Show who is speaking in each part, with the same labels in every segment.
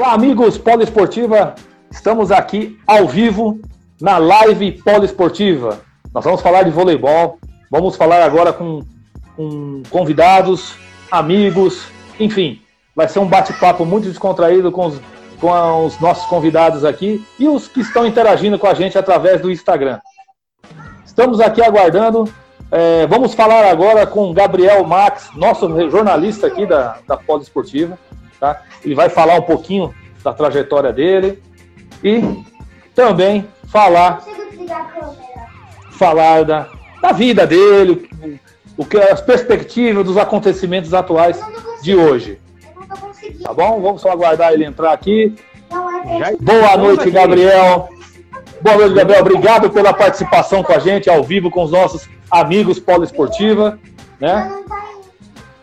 Speaker 1: Olá, amigos poliesportiva. Estamos aqui ao vivo na live poliesportiva. Nós vamos falar de voleibol. Vamos falar agora com, com convidados, amigos, enfim, vai ser um bate-papo muito descontraído com os, com os nossos convidados aqui e os que estão interagindo com a gente através do Instagram. Estamos aqui aguardando. É, vamos falar agora com Gabriel Max, nosso jornalista aqui da, da Esportiva. Tá? Ele vai falar um pouquinho da trajetória dele e também falar, falar da, da vida dele, o que as perspectivas dos acontecimentos atuais de hoje. Tá bom? Vamos só aguardar ele entrar aqui. Boa noite, Gabriel. Boa noite, Gabriel. Obrigado pela participação com a gente ao vivo com os nossos amigos Polo Esportiva, né?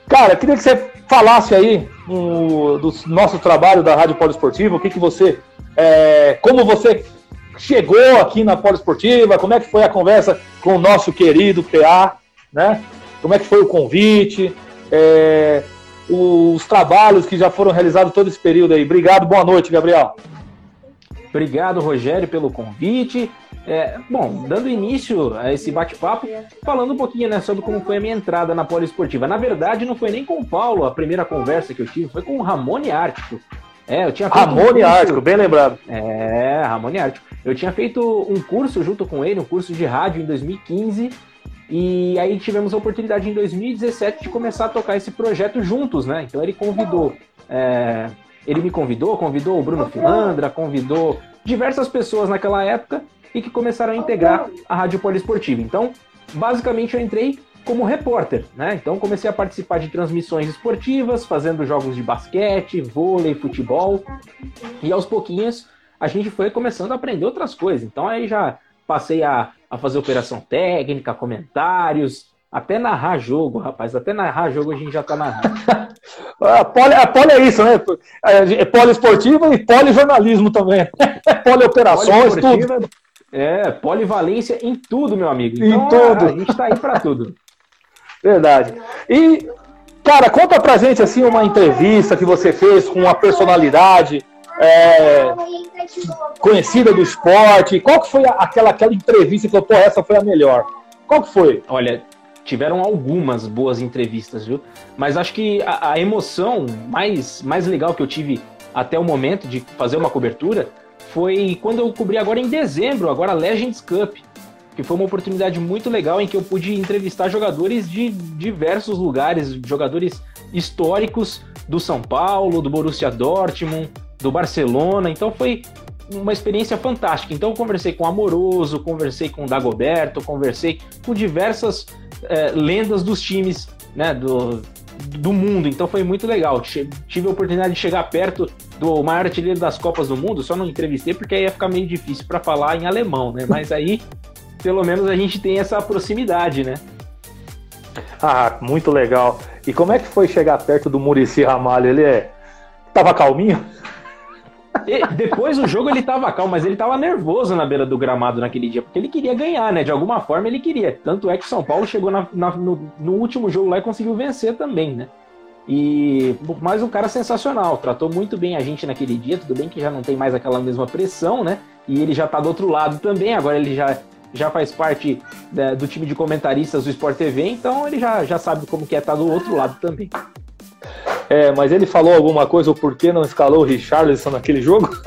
Speaker 1: Cara, queria que você falasse aí um, do nosso trabalho da Rádio Polo Esportiva, o que que você, é, como você chegou aqui na Polo Esportiva, como é que foi a conversa com o nosso querido PA, né? Como é que foi o convite? É, os trabalhos que já foram realizados todo esse período aí. Obrigado, boa noite, Gabriel.
Speaker 2: Obrigado, Rogério, pelo convite. É, bom, dando início a esse bate-papo, falando um pouquinho né, sobre como foi a minha entrada na poliesportiva. Na verdade, não foi nem com o Paulo a primeira conversa que eu tive, foi com o Ramone Ártico.
Speaker 1: É, eu tinha Ramone um Ártico, bem lembrado.
Speaker 2: É, Ramone Ártico. Eu tinha feito um curso junto com ele, um curso de rádio em 2015, e aí tivemos a oportunidade em 2017 de começar a tocar esse projeto juntos, né? Então ele convidou, é, ele me convidou, convidou o Bruno Filandra, convidou diversas pessoas naquela época e que começaram a integrar a Rádio Poliesportiva. Então, basicamente eu entrei como repórter, né? Então comecei a participar de transmissões esportivas, fazendo jogos de basquete, vôlei, futebol, e aos pouquinhos a gente foi começando a aprender outras coisas. Então aí já passei a, a fazer operação técnica, comentários, até narrar jogo, rapaz. Até narrar jogo a gente já tá narrando.
Speaker 1: a, poli, a poli é isso, né? É, é poliesportiva e polijornalismo também. Polioperações, tudo.
Speaker 2: É, polivalência em tudo, meu amigo.
Speaker 1: Então, em tudo.
Speaker 2: A, a gente tá aí para tudo.
Speaker 1: Verdade. E, cara, conta pra gente, assim, uma entrevista que você fez com uma personalidade é, conhecida do esporte? Qual que foi aquela, aquela entrevista que falou, pô, essa foi a melhor? Qual que foi?
Speaker 2: Olha, tiveram algumas boas entrevistas, viu? Mas acho que a, a, emoção mais, mais legal que eu tive até o momento de fazer uma cobertura foi quando eu cobri agora em dezembro, agora a Legends Cup, que foi uma oportunidade muito legal em que eu pude entrevistar jogadores de diversos lugares, jogadores históricos do São Paulo, do Borussia Dortmund, do Barcelona. Então foi uma experiência fantástica. Então eu conversei com Amoroso, conversei com Dagoberto, conversei com diversas é, lendas dos times né, do, do mundo. Então foi muito legal. Tive a oportunidade de chegar perto do maior artilheiro das Copas do Mundo. Só não entrevistei porque aí ia ficar meio difícil para falar em alemão, né? Mas aí pelo menos a gente tem essa proximidade, né?
Speaker 1: Ah, muito legal. E como é que foi chegar perto do Murici Ramalho? Ele é... tava calminho?
Speaker 2: E depois do jogo ele tava calmo, mas ele tava nervoso na beira do gramado naquele dia, porque ele queria ganhar, né? De alguma forma ele queria. Tanto é que São Paulo chegou na, na, no, no, último jogo lá e conseguiu vencer também, né? E mais um cara sensacional, tratou muito bem a gente naquele dia, tudo bem que já não tem mais aquela mesma pressão, né? E ele já tá do outro lado também, agora ele já, já faz parte né, do time de comentaristas do Sport TV, então ele já, já sabe como que é estar tá do outro lado também.
Speaker 1: É, mas ele falou alguma coisa, o porquê não escalou o Richarlison naquele jogo?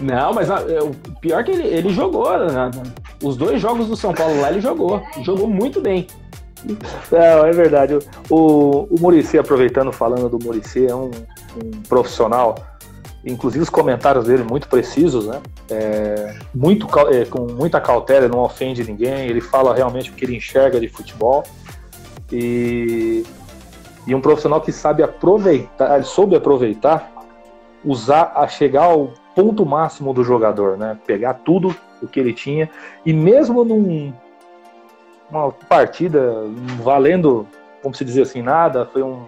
Speaker 2: não, mas ah, o pior é que ele, ele jogou. Né? Os dois jogos do São Paulo lá ele jogou. Jogou muito bem.
Speaker 1: Não, é verdade. O, o Murici, aproveitando, falando do Murici, é um, um, profissional. Inclusive os comentários dele muito precisos, né? É, muito, é, com muita cautela, não ofende ninguém. Ele fala realmente o que ele enxerga de futebol. E, e um profissional que sabe aproveitar, soube aproveitar, usar a chegar ao ponto máximo do jogador, né? Pegar tudo o que ele tinha e mesmo num uma partida valendo, como se dizer assim, nada, foi um,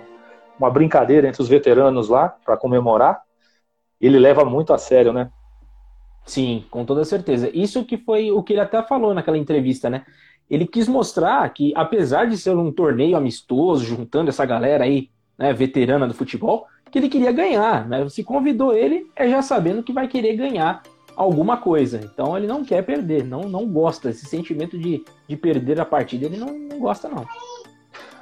Speaker 1: uma brincadeira entre os veteranos lá para comemorar. Ele leva muito a sério, né?
Speaker 2: Sim, com toda certeza. Isso que foi o que ele até falou naquela entrevista, né? Ele quis mostrar que, apesar de ser um torneio amistoso, juntando essa galera aí, né, veterana do futebol, que ele queria ganhar, né? Se convidou ele, é já sabendo que vai querer ganhar alguma coisa. Então ele não quer perder, não, não gosta. Esse sentimento de, de perder a partida, ele não, não gosta, não.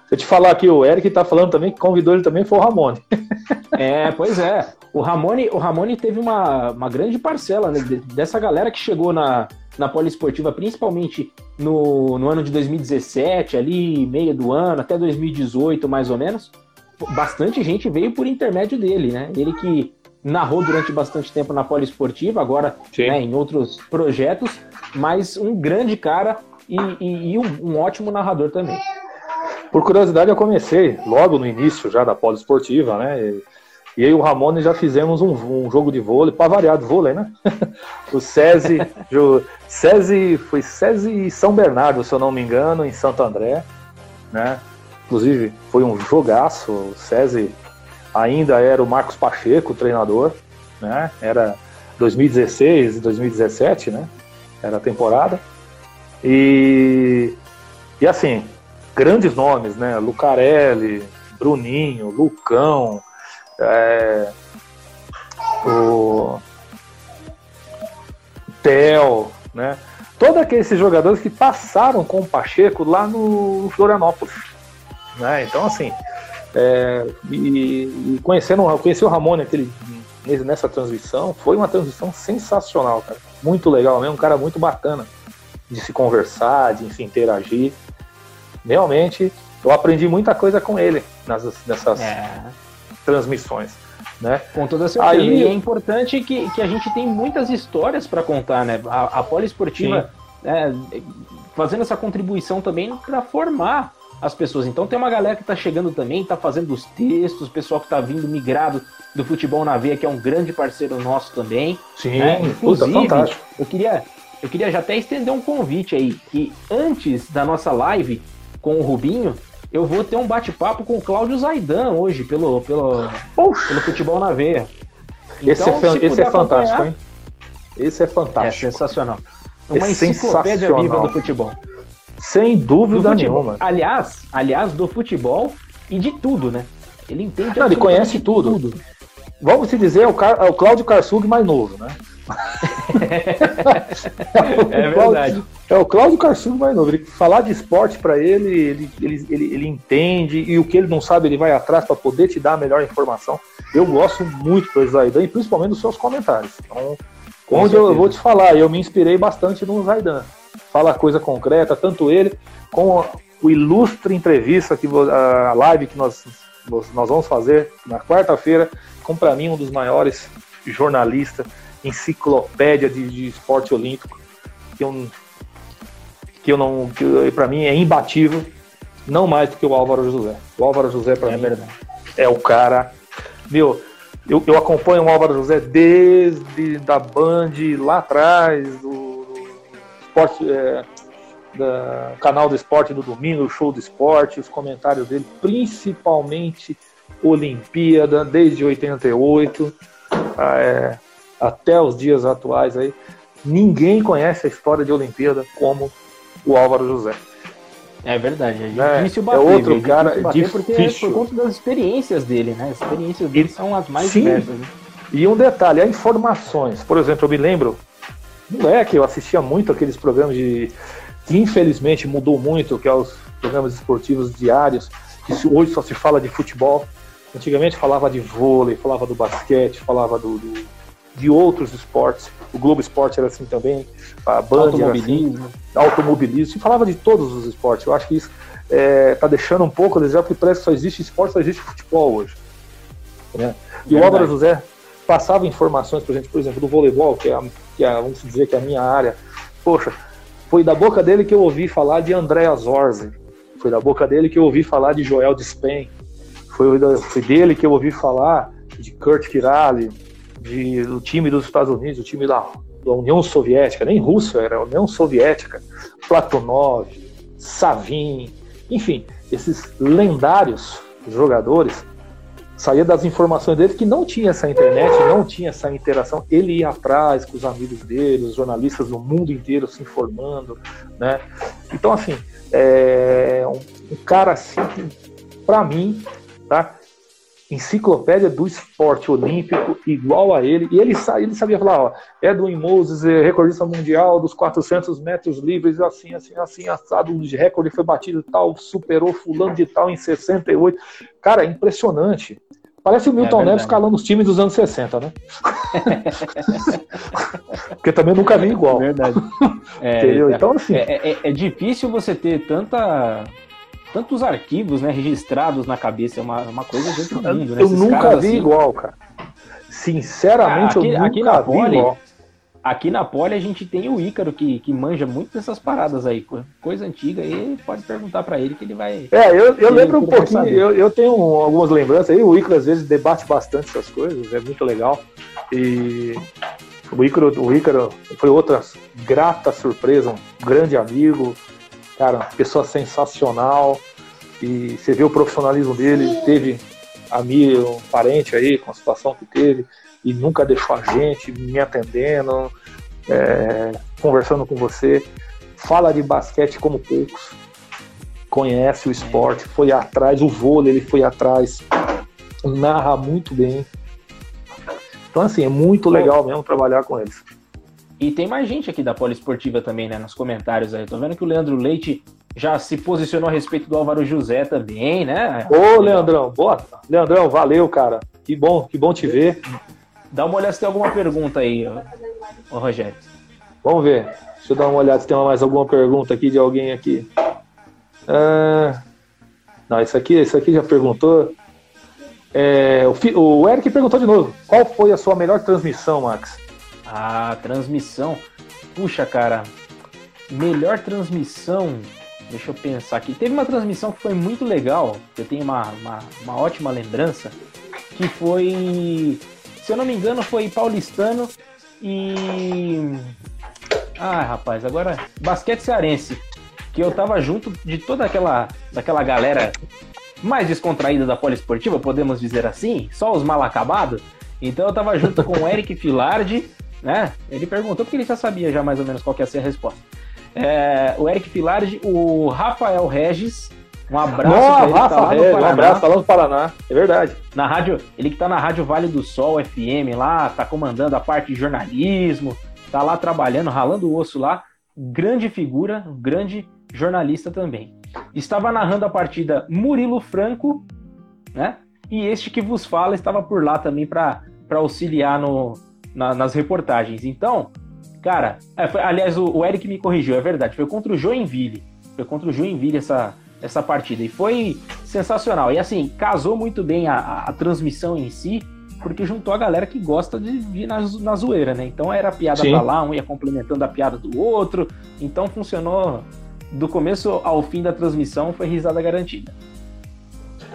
Speaker 1: Se eu te falar aqui, o Eric tá falando também que convidou ele também foi o Ramone.
Speaker 2: é, pois é. O Ramone, o Ramone teve uma, uma grande parcela né, dessa galera que chegou na, na poliesportiva, principalmente no, no ano de 2017, ali, meio do ano, até 2018, mais ou menos. Bastante gente veio por intermédio dele, né? Ele que narrou durante bastante tempo na poliesportiva, agora né, em outros projetos, mas um grande cara e, e, e um, um, ótimo narrador também.
Speaker 1: Por curiosidade, eu comecei logo no início já da poliesportiva, né? E, e e o Ramone já fizemos um, um jogo de vôlei, para variar vôlei, né? o SESI, jo, SESI, foi SESI São Bernardo, se eu não me engano, em Santo André, né? Inclusive, foi um jogaço, o SESI ainda era o Marcos Pacheco, o treinador, né? Era 2016 e 2017, né? Era a temporada. E, e assim, grandes nomes, né? Lucarelli, Bruninho, Lucão, é, o Theo, né? Todos aqueles jogadores que passaram com o Pacheco lá no Florianópolis. Né? Então, assim, é, e, e conhecendo, conheci o Ramone aquele, nessa transmissão, foi uma transmissão sensacional, cara. Muito legal mesmo, um cara muito bacana de se conversar, de se interagir. Realmente, eu aprendi muita coisa com ele nas, nessas é. transmissões. Né?
Speaker 2: Com toda certeza. Aí, e é importante que, que a gente tem muitas histórias para contar, né? A, a poliesportiva é, fazendo essa contribuição também para formar as pessoas. Então tem uma galera que está chegando também, está fazendo os textos, o pessoal que está vindo migrado do futebol na veia, que é um grande parceiro nosso também.
Speaker 1: Sim, né? Inclusive,
Speaker 2: Puta, eu queria, eu queria já até estender um convite aí, que antes da nossa live com o Rubinho, eu vou ter um bate-papo com o Cláudio Zaidan hoje, pelo, pelo, pelo futebol na veia.
Speaker 1: Então, esse é, esse é fantástico, hein? Esse é fantástico.
Speaker 2: É sensacional. Uma é enciclopédia viva do futebol.
Speaker 1: Sem dúvida nenhuma.
Speaker 2: Aliás, aliás, do futebol e de tudo, né?
Speaker 1: Ele entende Não, ele conhece tudo. tudo. Vamos se dizer, é o, Car... é o Cláudio Karsug mais novo, né?
Speaker 2: É, verdade.
Speaker 1: É o Cláudio Karsug mais novo. Ele, falar de esporte para ele ele, ele, ele, ele, entende e o que ele não sabe ele vai atrás para poder te dar a melhor informação. Eu gosto muito do Zaidan e principalmente dos seus comentários. Então, onde eu, eu vou te falar, eu me inspirei bastante no Zaidan fala coisa concreta, tanto ele como o ilustre entrevista, que a live que nós, nós vamos fazer na quarta-feira, com para mim um dos maiores jornalistas, enciclopédia de, de esporte olímpico, que eu, que eu não, que para mim é imbatível, não mais do que o Álvaro José. O Álvaro José para é mim verdade. é o cara, meu, eu, eu acompanho o Álvaro José desde da Band lá atrás, do esporte, é, da, canal do esporte no domingo, o show do esporte, os comentários dele, principalmente Olimpíada, desde 88 é, até os dias atuais aí. Ninguém conhece a história de Olimpíada como o Álvaro José.
Speaker 2: É verdade,
Speaker 1: é, difícil bater, é outro cara difícil.
Speaker 2: Porque é por conta das experiências dele, né? As experiências dele são as mais Sim. diversas. Né?
Speaker 1: E um detalhe, há informações. Por exemplo, eu me lembro moleque, eu assistia muito aqueles programas de. que infelizmente mudou muito, que é os programas esportivos diários, que hoje só se fala de futebol. Antigamente falava de vôlei, falava do basquete, falava do, do de outros esportes. O Globo Esporte era assim também, a Band automobilismo, assim, automobilismo, se falava de todos os esportes. Eu acho que isso é, tá deixando um pouco a desejar, porque parece que só existe esporte, só existe futebol hoje. Né? E o Álvaro José passava informações pra gente, por exemplo, do voleibol, que é a que é, vamos dizer que é a minha área. Poxa, foi da boca dele que eu ouvi falar de Andréa Zorzi. Foi da boca dele que eu ouvi falar de Joel Dispen. Foi, foi dele que eu ouvi falar de Kurt Kirali, de, do time dos Estados Unidos, o time da, da União Soviética, nem Rússia, era a União Soviética, Platonov, Savin, enfim, esses lendários jogadores saía das informações dele que não tinha essa internet, não tinha essa interação. Ele ia atrás com os amigos dele, os jornalistas do mundo inteiro se informando, né? Então, assim, é um, um cara assim, para mim, tá? Enciclopédia do esporte olímpico, igual a ele. E ele, ele sabia falar, ó, Edwin Moses é recordista mundial dos 400 metros livres, assim, assim, assim, assado, de recorde foi batido tal, superou fulano de tal em 68. Cara, impressionante. Parece o Milton é Neves escalando os times dos anos 60, né? Porque também nunca vi igual.
Speaker 2: Verdade. É, Entendeu? Então, assim. É, é, é, difícil você ter tanta, tantos arquivos né, registrados na cabeça. É uma, uma coisa de outro mundo,
Speaker 1: né? Eu Esses nunca vi assim... igual, cara. Sinceramente, aqui, eu nunca aqui na vi Poli, igual.
Speaker 2: Aqui na Poli a gente tem o Ícaro que, que manja muito dessas paradas aí, coisa antiga aí, pode perguntar para ele que ele vai.
Speaker 1: É, eu, eu lembro um pouquinho, eu, eu tenho algumas lembranças aí, o Ícaro às vezes debate bastante essas coisas, é muito legal. E o Ícaro, o Ícaro foi outra grata surpresa, um grande amigo, cara, pessoa sensacional. E você vê o profissionalismo dele, teve amigo, um parente aí com a situação que teve e nunca deixou a gente me atendendo, é, conversando com você. Fala de basquete como poucos. Conhece o esporte, foi atrás, o vôlei ele foi atrás, narra muito bem. Então, assim, é muito legal mesmo trabalhar com eles.
Speaker 2: E tem mais gente aqui da Poliesportiva também, né? Nos comentários aí. Tô vendo que o Leandro Leite já se posicionou a respeito do Álvaro José também, né?
Speaker 1: Ô, Leandrão, boa. Leandrão, valeu, cara. Que bom, que bom te ver.
Speaker 2: Dá uma olhada se tem alguma pergunta aí, ô, Rogério.
Speaker 1: Vamos ver. Deixa eu dar uma olhada se tem mais alguma pergunta aqui de alguém aqui. Ah, não, isso aqui, isso aqui já perguntou. É, o, o Eric perguntou de novo. Qual foi a sua melhor transmissão, Max?
Speaker 2: Ah, transmissão. Puxa, cara. Melhor transmissão. Deixa eu pensar aqui. Teve uma transmissão que foi muito legal. Eu tenho uma, uma, uma ótima lembrança. Que foi se eu não me engano, foi paulistano e. Ah, rapaz, agora. Basquete cearense. Que eu tava junto de toda aquela, daquela galera mais descontraída da poliesportiva, podemos dizer assim, só os mal acabados. Então eu tava junto com o Eric Filardi, né? Ele perguntou porque ele já sabia já mais ou menos qual que ia ser a resposta. É, o Eric Filardi, o Rafael Regis, um abraço
Speaker 1: Nossa, ele, Rafa, tá é, um abraço, tá lá no Paraná, é verdade.
Speaker 2: Na rádio, ele que tá na Rádio Vale do Sol FM lá, tá comandando a parte de jornalismo, tá lá trabalhando, ralando o osso lá. Grande figura, grande jornalista também. Estava narrando a partida Murilo Franco, né? E este que vos fala estava por lá também para auxiliar no, na, nas reportagens. Então, cara, é, foi, aliás, o, o Eric me corrigiu, é verdade, foi contra o Joinville. Foi contra o Joinville essa, essa partida. E foi sensacional. E assim, casou muito bem a, a, a transmissão em si, porque juntou a galera que gosta de vir na, na zoeira, né? Então era piada Sim. pra lá, um ia complementando a piada do outro. Então funcionou do começo ao fim da transmissão, foi risada garantida.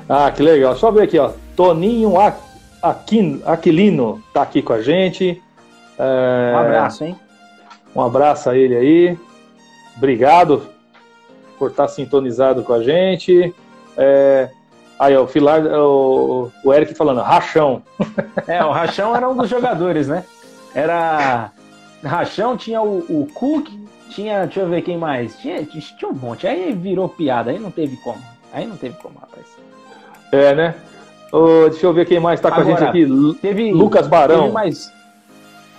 Speaker 1: Ah, que legal. Eu ver aqui, ó. Toninho Aquin, Aquilino tá aqui com a gente.
Speaker 2: É... Um abraço, hein?
Speaker 1: Um abraço a ele aí. Obrigado por estar sintonizado com a gente. É, aí, ó, o, Filar, o, o Eric falando, Rachão.
Speaker 2: É, o Rachão era um dos jogadores, né? Era. Rachão, tinha o, o Cook, tinha. Deixa eu ver quem mais. Tinha, tinha um monte. Aí virou piada, aí não teve como. Aí não teve como, rapaz.
Speaker 1: É, né? Oh, deixa eu ver quem mais está com Agora, a gente aqui. Teve, Lucas Barão.
Speaker 2: Teve mais,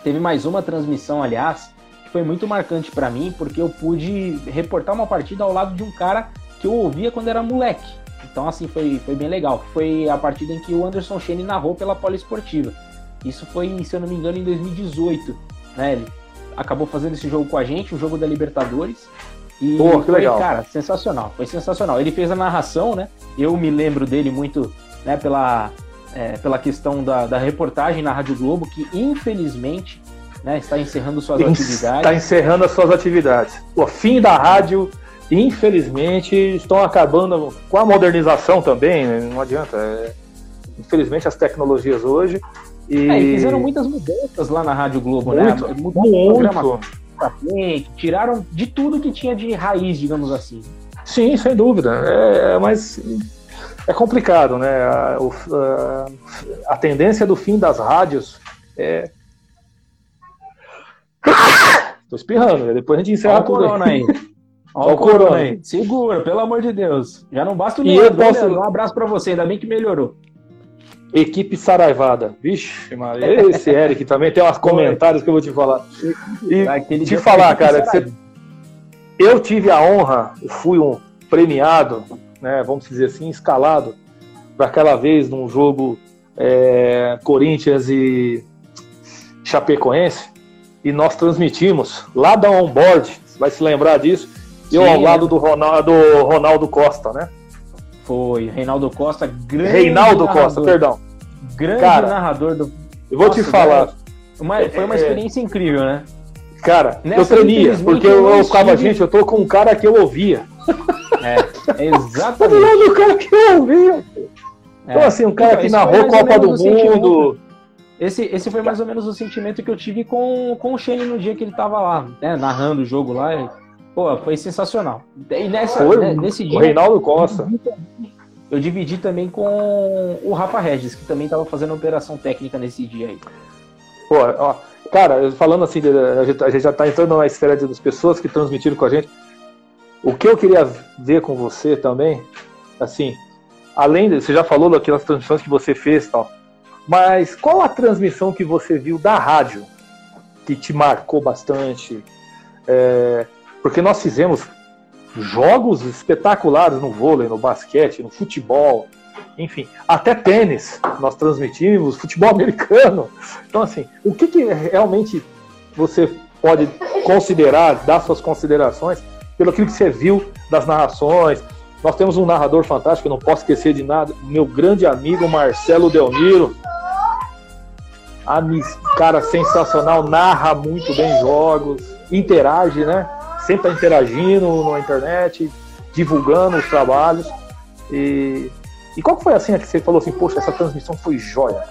Speaker 2: teve mais uma transmissão, aliás, foi muito marcante para mim, porque eu pude reportar uma partida ao lado de um cara que eu ouvia quando era moleque. Então, assim, foi, foi bem legal. Foi a partida em que o Anderson Chene narrou pela Poliesportiva. Isso foi, se eu não me engano, em 2018. Né? Ele acabou fazendo esse jogo com a gente, o jogo da Libertadores. E Pô, que foi, legal. cara, sensacional. Foi sensacional. Ele fez a narração, né? Eu me lembro dele muito né, pela, é, pela questão da, da reportagem na Rádio Globo, que infelizmente né, está encerrando suas atividades.
Speaker 1: Está encerrando as suas atividades. O fim da rádio infelizmente, estão acabando com a modernização também, né? não adianta. É, infelizmente, as tecnologias hoje.
Speaker 2: E... É, e fizeram muitas mudanças lá na Rádio Globo,
Speaker 1: né? muito, né? Mudaram muito.
Speaker 2: Programa, tiraram de tudo que tinha de raiz, digamos assim.
Speaker 1: Sim, sem dúvida. É, mas é complicado, né? A, a, a, tendência do fim das rádios é. Tô espirrando, né? depois a gente encerra Olha
Speaker 2: tudo. Corona aí. Olha o corona aí. Segura, pelo amor de Deus. Já não basta o
Speaker 1: e eu posso...
Speaker 2: Um abraço para você, ainda bem que melhorou.
Speaker 1: Equipe Saraivada. Vixe, Maria. Esse Eric também tem uns comentários que eu vou te falar. E Aquele te falar, cara, você... eu tive a honra, fui um premiado, né, vamos dizer assim, escalado para aquela vez num jogo é, Corinthians e Chapecoense, e nós transmitimos lá da onboard, vai se lembrar disso, Sim, eu ao lado do Ronaldo, do Ronaldo Costa, né?
Speaker 2: Foi, Reinaldo Costa, grande
Speaker 1: Reinaldo narrador, Costa, perdão.
Speaker 2: Grande Cara, narrador do.
Speaker 1: Eu vou Nossa, te falar.
Speaker 2: Uma, foi uma é, é. experiência é, incrível, né?
Speaker 1: Cara, Nessa eu tremia, porque eu, eu ficava, gente, eu tô com um cara que eu ouvia.
Speaker 2: É, exatamente.
Speaker 1: eu tô do cara que eu. É. Então, assim, um cara então, que narrou Copa do Mundo.
Speaker 2: Esse, esse foi mais ou menos o sentimento que eu tive com, com o Shane no dia que ele tava lá, né, narrando o jogo lá. Pô, foi sensacional. E nessa, foi, né, nesse dia.
Speaker 1: O Reinaldo Costa.
Speaker 2: Eu dividi também com o Rafa Regis, que também estava fazendo operação técnica nesse dia aí.
Speaker 1: Pô, ó, cara, falando assim, a gente, já está entrando na esfera das pessoas que transmitiram com a gente. O que eu queria ver com você também, assim, além de, você já falou daquelas transmissões que você fez tal, mas qual a transmissão que você viu da rádio que te marcou bastante? É, porque nós fizemos jogos espetaculares no vôlei, no basquete, no futebol, enfim, até tênis nós transmitimos, futebol americano. Então, assim, o que, que realmente você pode considerar, dar suas considerações, pelo que você viu das narrações? Nós temos um narrador fantástico, eu não posso esquecer de nada, meu grande amigo Marcelo Delmiro. Cara sensacional, narra muito bem jogos, interage, né? sempre está interagindo na internet, divulgando os trabalhos. E, e qual foi a que você falou assim, poxa, essa transmissão foi jóia?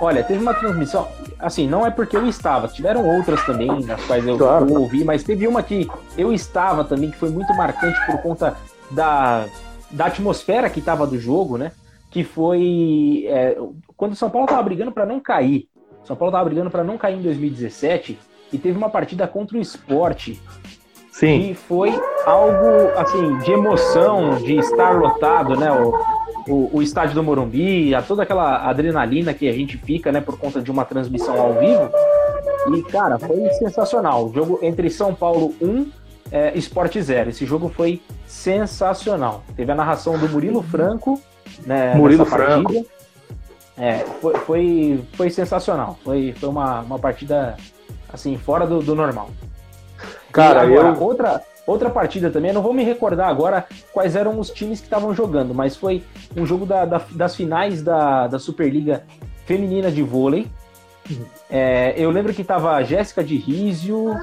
Speaker 2: Olha, teve uma transmissão, assim, não é porque eu estava, tiveram outras também, nas quais eu, claro. eu ouvi, mas teve uma que eu estava também, que foi muito marcante por conta da, da atmosfera que estava do jogo, né? Que foi é, quando o São Paulo estava brigando para não cair. São Paulo estava brigando para não cair em 2017 e teve uma partida contra o esporte.
Speaker 1: Sim.
Speaker 2: E foi algo, assim, de emoção, de estar lotado, né? O, o, o, estádio do Morumbi, a toda aquela adrenalina que a gente fica, né, por conta de uma transmissão ao vivo. E, cara, foi sensacional. O jogo entre São Paulo 1 é, Esporte 0. Esse jogo foi sensacional. Teve a narração do Murilo Franco, né?
Speaker 1: Murilo Franco.
Speaker 2: É, foi, foi, foi sensacional. Foi, foi uma, uma partida assim, fora do, do normal.
Speaker 1: Cara, agora, eu...
Speaker 2: outra, outra partida também, eu não vou me recordar agora quais eram os times que estavam jogando, mas foi um jogo da, da, das finais da, da Superliga Feminina de Vôlei. É, eu lembro que tava a Jéssica de Rizio,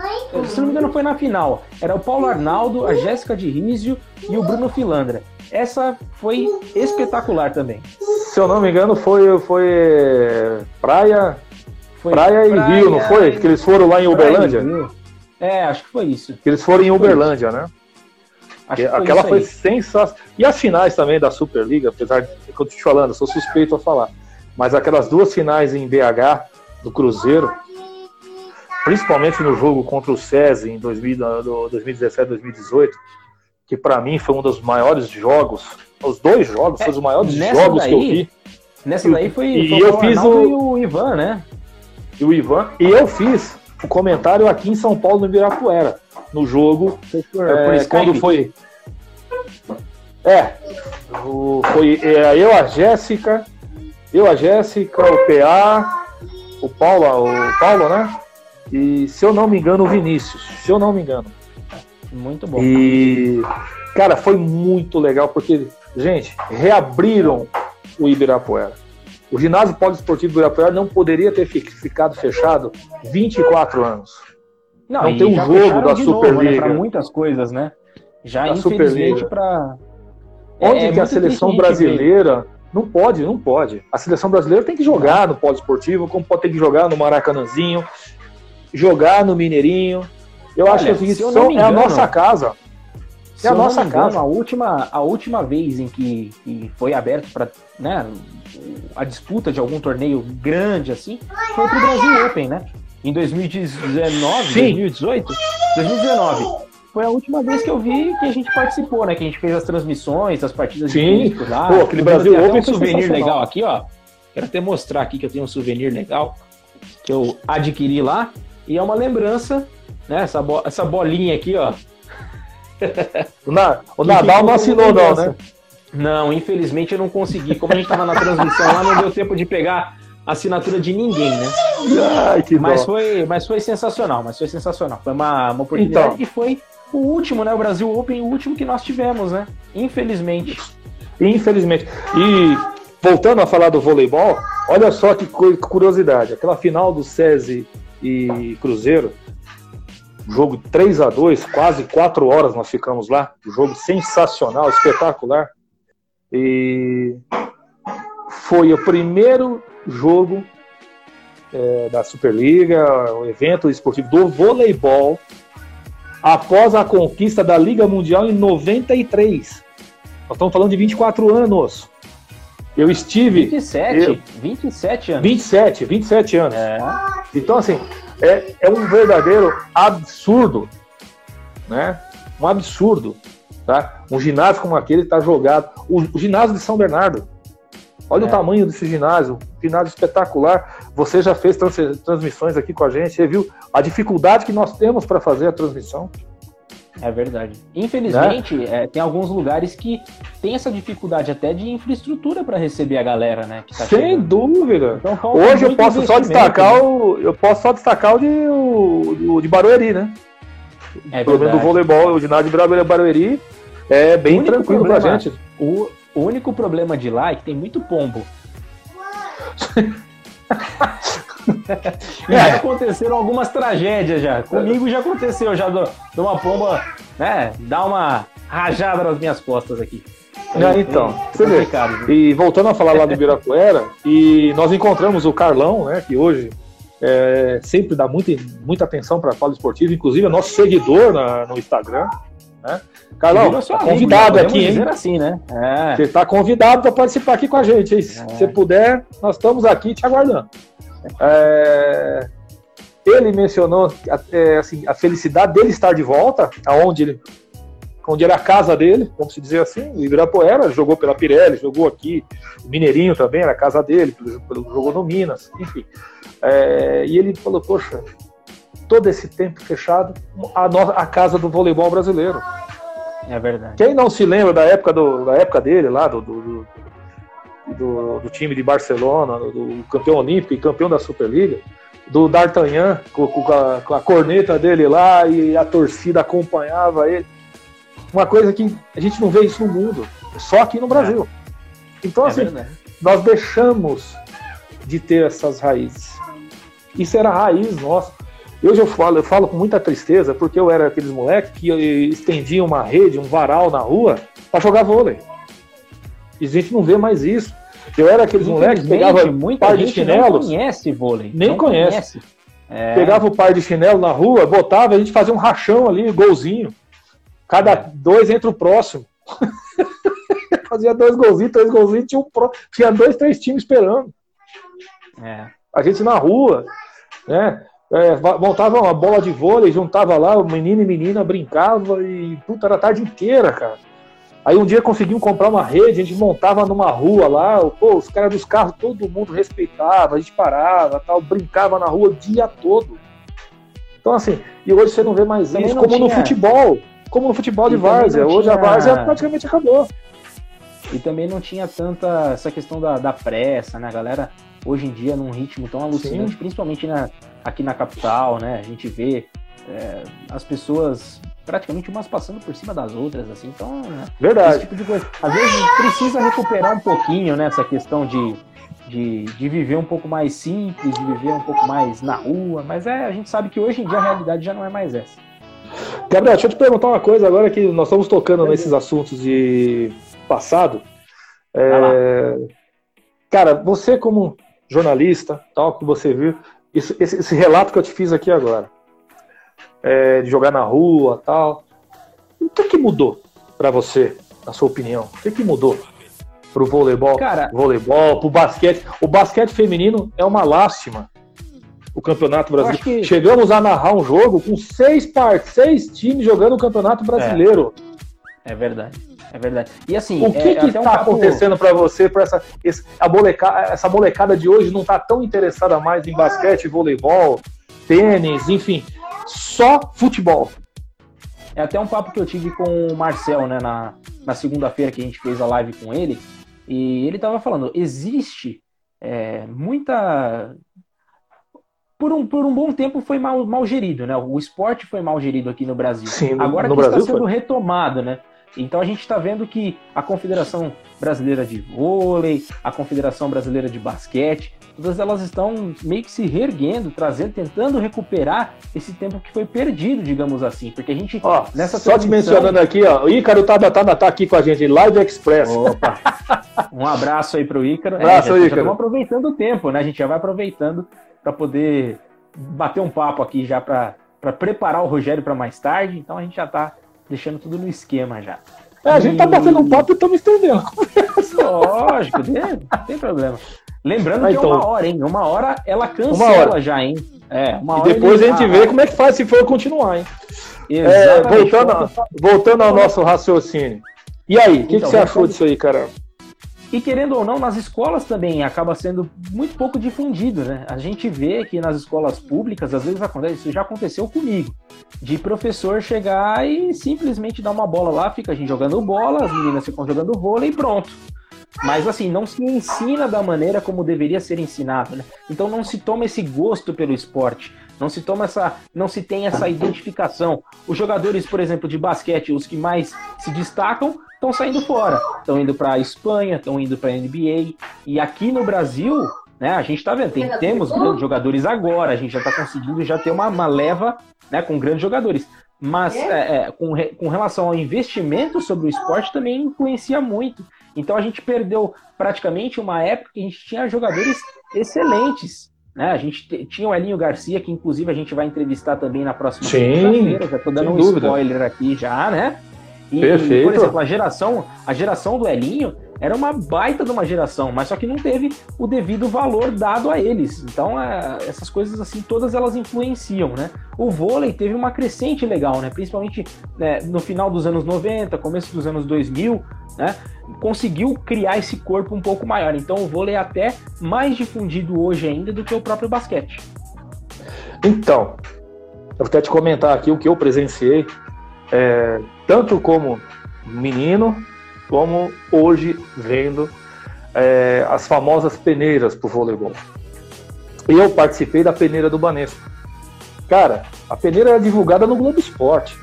Speaker 2: se não me engano foi na final. Era o Paulo Arnaldo, a Jéssica de Rizio e o Bruno Filandra. Essa foi espetacular também.
Speaker 1: Se eu não me engano, foi, foi Praia, foi praia, praia e Rio, não foi? Que eles foram lá em Uberlândia?
Speaker 2: É, acho que foi isso.
Speaker 1: Eles foram em Uberlândia, né? Foi Aquela foi sensacional. E as finais também da Superliga, apesar de que eu tô te falando, eu sou suspeito a falar. Mas aquelas duas finais em BH do Cruzeiro, principalmente no jogo contra o SESI em 2017, 2018, que para mim foi um dos maiores jogos. Os dois jogos é, foram os maiores jogos daí, que eu vi.
Speaker 2: Nessa daí foi,
Speaker 1: e foi eu fiz o,
Speaker 2: o Ivan, né?
Speaker 1: e o Ivan. E eu fiz o comentário aqui em São Paulo, no Ibirapuera, no jogo. Por, é, por quando foi. É, o, foi é, eu, a Jéssica, eu, a Jéssica, o PA, o Paulo, o Paulo, né? E se eu não me engano, o Vinícius. Se eu não me engano.
Speaker 2: Muito bom.
Speaker 1: E, cara, foi muito legal, porque, gente, reabriram o Ibirapuera. O ginásio poliesportivo do Ibirapuera não poderia ter ficado fechado 24 anos.
Speaker 2: Não, não tem um jogo da Superliga. Né, para muitas coisas, né? Já, infelizmente, para.
Speaker 1: Onde é, que é a seleção brasileira. Não pode, não pode. A seleção brasileira tem que jogar no polo esportivo, como pode ter que jogar no Maracanãzinho, jogar no Mineirinho. Eu Olha, acho que é, isso é a nossa casa.
Speaker 2: É a nossa casa. A última, a última vez em que, que foi aberto para né, a disputa de algum torneio grande assim foi para o Brasil Open, né? Em 2019, Sim. 2018, 2019 foi a última vez que eu vi que a gente participou, né? Que a gente fez as transmissões das partidas
Speaker 1: Sim.
Speaker 2: de
Speaker 1: lá. Pô, aquele Brasil
Speaker 2: Open um souvenir legal aqui, ó. Quero até mostrar aqui que eu tenho um souvenir legal que eu adquiri lá e é uma lembrança, né? Essa, bo essa bolinha aqui, ó.
Speaker 1: o, Na o Nadal não assinou, não, né?
Speaker 2: Não, infelizmente eu não consegui. Como a gente tava na transmissão lá, não deu tempo de pegar a assinatura de ninguém, né? Ai, mas, foi, mas foi sensacional, mas foi sensacional. Foi uma, uma oportunidade então, e foi o último, né? O Brasil Open, o último que nós tivemos, né? Infelizmente.
Speaker 1: Infelizmente. E voltando a falar do voleibol, olha só que curiosidade. Aquela final do SESI e Cruzeiro, jogo 3 a 2 quase 4 horas nós ficamos lá. jogo sensacional, espetacular. E foi o primeiro jogo é, da Superliga, o evento esportivo do voleibol após a conquista da Liga Mundial em 93. Nós estamos falando de 24 anos. Eu estive.
Speaker 2: 27? Eu, 27 anos.
Speaker 1: 27, 27 anos. É. Então, assim, é, é um verdadeiro absurdo. Né? Um absurdo. Tá? Um ginásio como aquele está jogado. O, o, ginásio de São Bernardo. Olha é. o tamanho desse ginásio. Ginásio espetacular. Você já fez trans, transmissões aqui com a gente. Você viu a dificuldade que nós temos para fazer a transmissão.
Speaker 2: É verdade. Infelizmente, né? é, tem alguns lugares que tem essa dificuldade até de infraestrutura para receber a galera, né?
Speaker 1: Tá Sem chegando. dúvida. Então, Hoje eu posso só destacar né? o, eu posso só destacar o de, o, o de Barueri, né? É Pelo menos do voleibol, o ginásio de Barueri é bem tranquilo
Speaker 2: problema,
Speaker 1: pra gente.
Speaker 2: O, o único problema de lá é que tem muito pombo. já é. aconteceram algumas tragédias já. Comigo já aconteceu, já de uma pomba, né? Dar uma rajada nas minhas costas aqui.
Speaker 1: Então, você vê. E voltando a falar lá do Ibirapuera, e nós encontramos o Carlão, né? Que hoje é, sempre dá muita, muita atenção para a fala esportiva, inclusive é nosso seguidor na, no Instagram. Né? Carlão, tá convidado amigo, aqui, hein?
Speaker 2: Assim, né?
Speaker 1: É. Você está convidado para participar aqui com a gente. Hein? Se você puder, nós estamos aqui te aguardando. É, ele mencionou é, assim, a felicidade dele estar de volta, aonde ele, onde era a casa dele, vamos dizer assim, o Ibirapuera, jogou pela Pirelli, jogou aqui, o Mineirinho também era a casa dele, jogou no Minas, enfim. É, e ele falou, poxa, todo esse tempo fechado, a, no, a casa do voleibol brasileiro.
Speaker 2: É verdade.
Speaker 1: Quem não se lembra da época, do, da época dele lá, do, do, do, do time de Barcelona, do campeão olímpico e campeão da Superliga, do D'Artagnan com, com, a, com, a, corneta dele lá e a torcida acompanhava ele. Uma coisa que a gente não vê isso no mundo, só aqui no Brasil. Então, é assim, é nós deixamos de ter essas raízes. Isso era a raiz nossa. Hoje eu falo, eu falo com muita tristeza, porque eu era aqueles moleques que estendiam uma rede, um varal na rua para jogar vôlei. E a gente não vê mais isso. Eu era aqueles moleques que pegava um par de chinelos.
Speaker 2: Nem conhece vôlei.
Speaker 1: Nem conhece. conhece. É. Pegava o par de chinelo na rua, botava, a gente fazia um rachão ali, golzinho. Cada é. dois entra o próximo. fazia dois golzinhos, três golzinhos, tinha, um pro... tinha dois, três times esperando. É. A gente na rua, né? É, montava uma bola de vôlei, juntava lá, menino e menina, brincava e puta, era a tarde inteira, cara. Aí um dia conseguimos comprar uma rede, a gente montava numa rua lá, pô, os caras dos carros, todo mundo respeitava, a gente parava, tal, brincava na rua o dia todo. Então, assim, e hoje você não vê mais Também isso, como tinha... no futebol, como no futebol de várzea. Hoje tinha... a várzea praticamente acabou.
Speaker 2: E também não tinha tanta essa questão da, da pressa, né? A galera, hoje em dia, num ritmo tão alucinante, Sim. principalmente na, aqui na capital, né? A gente vê é, as pessoas praticamente umas passando por cima das outras, assim. Então, né,
Speaker 1: verdade. Tipo de
Speaker 2: coisa. Às vezes precisa recuperar um pouquinho nessa né, questão de, de, de, viver um pouco mais simples, de viver um pouco mais na rua, mas é, a gente sabe que hoje em dia a realidade já não é mais essa.
Speaker 1: Gabriel, deixa eu te perguntar uma coisa agora que nós estamos tocando nesses assuntos de passado. É... Cara, você como jornalista, tal, que você viu, esse, esse, esse relato que eu te fiz aqui agora, é, de jogar na rua, tal, o que, que mudou para você, na sua opinião? O que, que mudou pro voleibol,
Speaker 2: Cara,
Speaker 1: voleibol, pro basquete? O basquete feminino é uma lástima. O Campeonato Brasileiro.
Speaker 2: que-
Speaker 1: Chegamos a narrar um jogo com seis partes, seis times jogando o Campeonato Brasileiro.
Speaker 2: É verdade. É verdade. E assim,
Speaker 1: O que
Speaker 2: é, até um
Speaker 1: está
Speaker 2: papo-
Speaker 1: acontecendo para você, para essa esse- a molecada, essa molecada de hoje não tá tão interessada mais em basquete, voleibol, tênis, enfim, só futebol.
Speaker 2: É até um papo que eu tive com o Marcel, né, na, na segunda-feira que a gente fez a live com ele, e ele tava falando, existe é, muita... Por um, por um bom tempo foi mal, mal gerido, né? O esporte foi mal gerido aqui no Brasil.
Speaker 1: Sim,
Speaker 2: Agora
Speaker 1: no
Speaker 2: que
Speaker 1: Brasil
Speaker 2: está sendo
Speaker 1: foi.
Speaker 2: retomado, né? Então a gente está vendo que a Confederação Brasileira de Vôlei, a Confederação Brasileira de Basquete, todas elas estão meio que se reerguendo, trazendo, tentando recuperar esse tempo que foi perdido, digamos assim, porque a gente
Speaker 1: Ó,
Speaker 2: Nessa
Speaker 1: só te mencionando aqui, ó, o Ícaro tá, tá, tá aqui com a gente, Live Express.
Speaker 2: Opa! Um abraço aí pro Ícaro.
Speaker 1: Abraço,
Speaker 2: já,
Speaker 1: Ícaro.
Speaker 2: Já estamos aproveitando o tempo, né? A gente já vai aproveitando para poder bater um papo aqui já para preparar o Rogério para mais tarde. Então a gente já tá deixando tudo no esquema já.
Speaker 1: É, a gente tá batendo um papo e estamos estendendo.
Speaker 2: Lógico, né? não tem problema. Lembrando
Speaker 1: Ah,
Speaker 2: que é
Speaker 1: então.
Speaker 2: uma hora, hein? Uma hora ela cancela
Speaker 1: hora.
Speaker 2: já, hein? É, uma
Speaker 1: E
Speaker 2: hora
Speaker 1: depois a gente vê como é que faz se for continuar, hein? É, voltando, a- voltando ao nosso raciocínio. E aí, o que, que
Speaker 2: Então,
Speaker 1: você achou disso aí, cara?
Speaker 2: E querendo ou não, nas escolas também acaba sendo muito pouco difundido, né? A gente vê que nas escolas públicas, às vezes acontece, isso já aconteceu comigo, de professor chegar e simplesmente dar uma bola lá, fica a gente jogando bola, as meninas ficam jogando vôlei e pronto. Mas assim, não se ensina da maneira como deveria ser ensinado, né? Então não se toma esse gosto pelo esporte, não se toma essa, não se tem essa identificação. Os jogadores, por exemplo, de basquete, os que mais se destacam, estão saindo fora, estão indo para a Espanha, estão indo para a NBA. E aqui no Brasil, né, a gente está vendo, tem, temos grandes jogadores agora, a gente já está conseguindo já ter uma, uma leva né, com grandes jogadores. Mas é, é, com, re- com relação ao investimento sobre o esporte também influencia muito. Então a gente perdeu praticamente uma época que a gente tinha jogadores excelentes. Né? A gente te- tinha o Elinho Garcia, que inclusive a gente vai entrevistar também na próxima
Speaker 1: Sim,
Speaker 2: segunda-feira. Já estou dando um
Speaker 1: dúvida.
Speaker 2: spoiler aqui já, né? E,
Speaker 1: Perfeito.
Speaker 2: por exemplo, a geração, a geração do Elinho era uma baita de uma geração, mas só que não teve o devido valor dado a eles. Então, é, essas coisas assim, todas elas influenciam, né? O vôlei teve uma crescente legal, né? Principalmente né, no final dos anos 90, começo dos anos 2000, né? Conseguiu criar esse corpo um pouco maior. Então, o vôlei é até mais difundido hoje ainda do que o próprio basquete.
Speaker 1: Então, eu até te comentar aqui o que eu presenciei, é, tanto como menino, como hoje vendo é, as famosas peneiras pro voleibol. Eu participei da peneira do Banesco. Cara, a peneira era divulgada no Globo Esporte.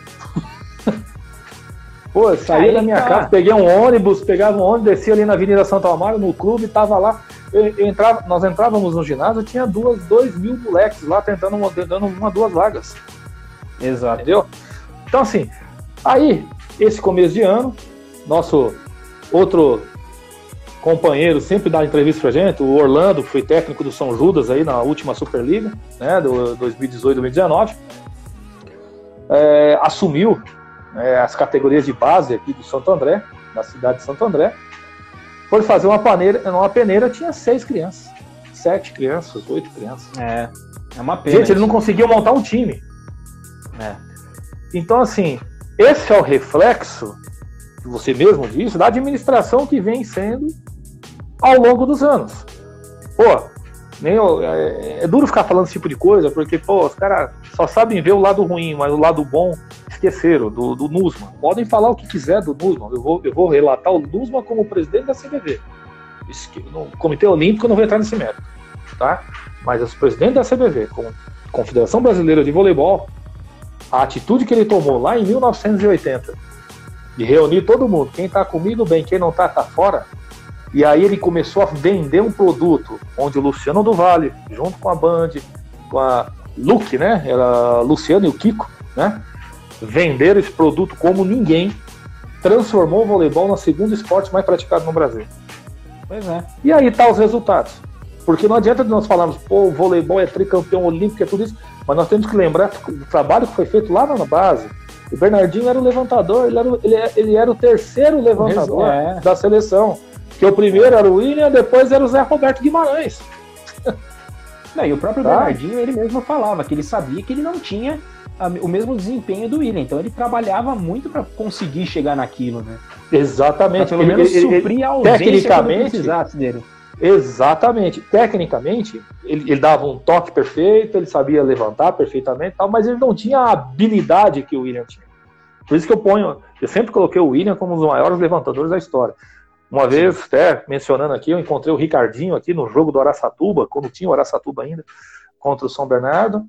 Speaker 1: Pô, eu saía
Speaker 2: Aí
Speaker 1: da minha
Speaker 2: tá.
Speaker 1: casa, peguei um ônibus, pegava um ônibus, descia ali na Avenida Santo Amaro, no clube, tava lá. Eu- eu entrava, nós entrávamos no ginásio, tinha duas, dois mil moleques lá tentando, tentando uma, duas vagas.
Speaker 2: Exato.
Speaker 1: Entendeu? Então, assim, aí, esse começo de ano, nosso outro companheiro sempre dá entrevista pra gente, o Orlando, que foi técnico do São Judas aí na última Superliga, né, do 2018-2019, é, assumiu é, as categorias de base aqui do Santo André, da cidade de Santo André, foi fazer uma peneira, uma peneira tinha seis crianças, sete crianças, oito crianças.
Speaker 2: É, é uma pena.
Speaker 1: Gente, ele não
Speaker 2: isso.
Speaker 1: conseguiu montar um time.
Speaker 2: É.
Speaker 1: Então, assim, esse é o reflexo, você mesmo disse, da administração que vem sendo ao longo dos anos. Pô, nem eu- é, é duro ficar falando esse tipo de coisa, porque, pô, os caras só sabem ver o lado ruim, mas o lado bom esqueceram, do, do Nusman. Podem falar o que quiser do Nusman, eu vou, eu vou relatar o Nusman como presidente da CBV. No Comitê Olímpico não vou entrar nesse mérito, tá? Mas os presidentes da CBV, como Confederação Brasileira de Voleibol, a atitude que ele tomou lá em 1980 de reunir todo mundo, quem tá comigo bem, quem não tá, tá fora. E aí ele começou a vender um produto onde o Luciano do Vale, junto com a Band, com a Luke, né? Era Luciano e o Kiko, né? venderam esse produto como ninguém, transformou o voleibol no segundo esporte mais praticado no Brasil.
Speaker 2: Pois é.
Speaker 1: E aí tá os resultados. Porque não adianta nós falarmos, pô, o voleibol é tricampeão olímpico, é tudo isso, mas nós temos que lembrar do trabalho que foi feito lá na base. O Bernardinho era o levantador, ele era, o, ele, ele era o terceiro levantador é. da seleção. Que o primeiro era o William, depois era o Zé Roberto Guimarães.
Speaker 2: Não, e o próprio tá. Bernardinho, ele mesmo falava que ele sabia que ele não tinha a, o mesmo desempenho do William. Então ele trabalhava muito para conseguir chegar naquilo, né?
Speaker 1: Exatamente.
Speaker 2: Pra pelo menos ele, suprir a ausência tecnicamente, precisasse dele.
Speaker 1: Exatamente. Tecnicamente, ele, ele, dava um toque perfeito, ele sabia levantar perfeitamente, tal, mas ele não tinha a habilidade que o William tinha. Por isso que eu ponho, eu sempre coloquei o William como um dos maiores levantadores da história. Uma vez, até mencionando aqui, eu encontrei o Ricardinho aqui no jogo do Araçatuba, quando tinha o Araçatuba ainda, contra o São Bernardo.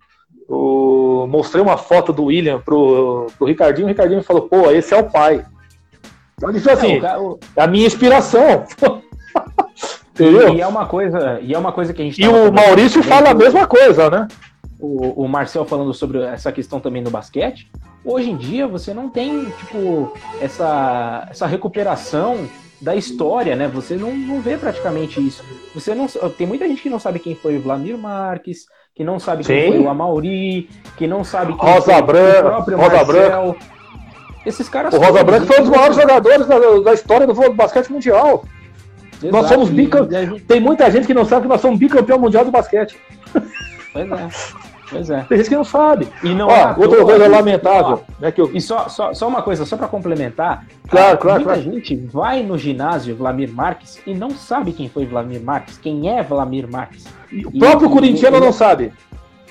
Speaker 1: O... Mostrei uma foto do William pro, pro Ricardinho, o Ricardinho falou, pô, esse é o pai. Então ele falou assim, é a minha inspiração.
Speaker 2: Entendeu? E é uma coisa, e é uma coisa que a gente.
Speaker 1: E o Maurício fala a mesma coisa, né?
Speaker 2: O, o Marcel falando sobre essa questão também no basquete. Hoje em dia você não tem, tipo, essa, essa recuperação da história, né? Você não, não vê praticamente isso. Você não tem muita gente que não sabe quem foi o Vladimir Marques, que não sabe quem Sim. foi o Amauri, que não sabe quem
Speaker 1: Rosa
Speaker 2: foi
Speaker 1: Branca, o próprio Rosa Marcel. Branca.
Speaker 2: Esses caras.
Speaker 1: O Rosa Branca foi um dos maiores jogadores da, da história do basquete mundial. Exato. Nós somos bicampeões. Tem muita gente que não sabe que nós somos bicampeão mundial do basquete.
Speaker 2: Pois é. Pois é.
Speaker 1: Tem gente que não sabe.
Speaker 2: E não
Speaker 1: Ó,
Speaker 2: é
Speaker 1: outra coisa lamentável. Ó, né, que eu...
Speaker 2: E só, só, só uma coisa, só para complementar.
Speaker 1: Claro, claro,
Speaker 2: muita
Speaker 1: claro.
Speaker 2: gente vai no ginásio Vlamir Marques e não sabe quem foi Vlamir Marques, quem é Vlamir Marques.
Speaker 1: E o próprio e, corintiano e, não sabe.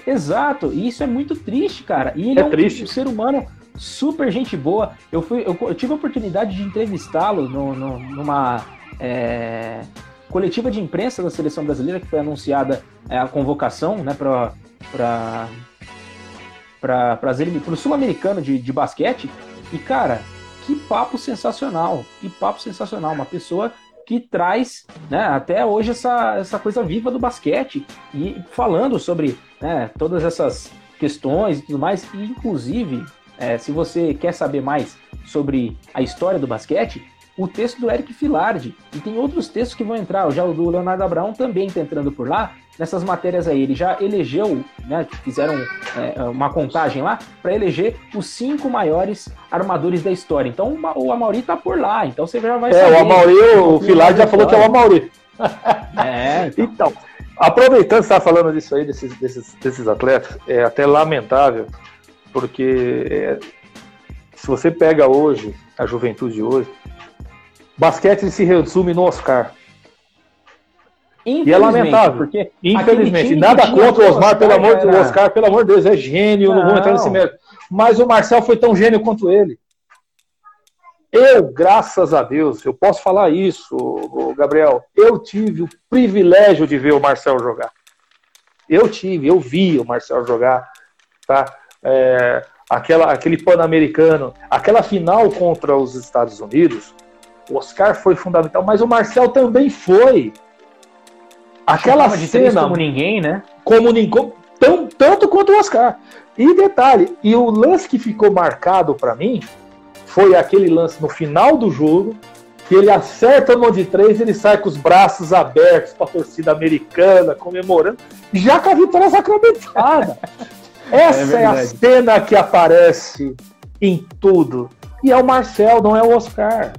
Speaker 2: Exato, e isso é muito triste, cara. E ele é, é um,
Speaker 1: triste.
Speaker 2: ser humano super gente boa. Eu, fui, eu, eu tive a oportunidade de entrevistá-lo no, no, numa. É coletiva de imprensa da seleção brasileira, que foi anunciada é, a convocação né, para o sul-americano de, de basquete. E, cara, que papo sensacional! Que papo sensacional! Uma pessoa que traz né, até hoje essa, essa coisa viva do basquete e falando sobre né, todas essas questões e tudo mais. E, inclusive, é, se você quer saber mais sobre a história do basquete, o texto do Eric Filardi. E tem outros textos que vão entrar. Já o do Leonardo Abraão também está entrando por lá. Nessas matérias aí, ele já elegeu, né? Fizeram é, uma contagem lá para eleger os cinco maiores armadores da história. Então o Amauri está por lá. Então você já vai
Speaker 1: é, saber. É, o Amauri, o Filardi já falou que é o Amauri.
Speaker 2: É,
Speaker 1: então. então aproveitando que você está falando disso aí, desses, desses, desses atletas, é até lamentável, porque é, se você pega hoje, a juventude de hoje, Basquete se resume no Oscar. E é lamentável. Porque Infelizmente. Nada contra o Osmar, pelo amor era... Oscar, pelo amor de Deus, é gênio, não, não vou entrar nesse mérito. Mas o Marcel foi tão gênio quanto ele. Eu, graças a Deus, eu posso falar isso, Gabriel. Eu tive o privilégio de ver o Marcel jogar. Eu tive, eu vi o Marcel jogar, tá? É, aquela, aquele pan-americano, aquela final contra os Estados Unidos, o Oscar foi fundamental, mas o Marcel também foi. Aquela cena
Speaker 2: como ninguém, né?
Speaker 1: Como ninguém, tão, tanto quanto o Oscar. E detalhe, e o lance que ficou marcado para mim foi aquele lance no final do jogo que ele acerta no de três, ele sai com os braços abertos para a torcida americana, comemorando, já com a vitória sacramentada. Essa é, é, a cena que aparece em tudo. E é o Marcel, não é o Oscar.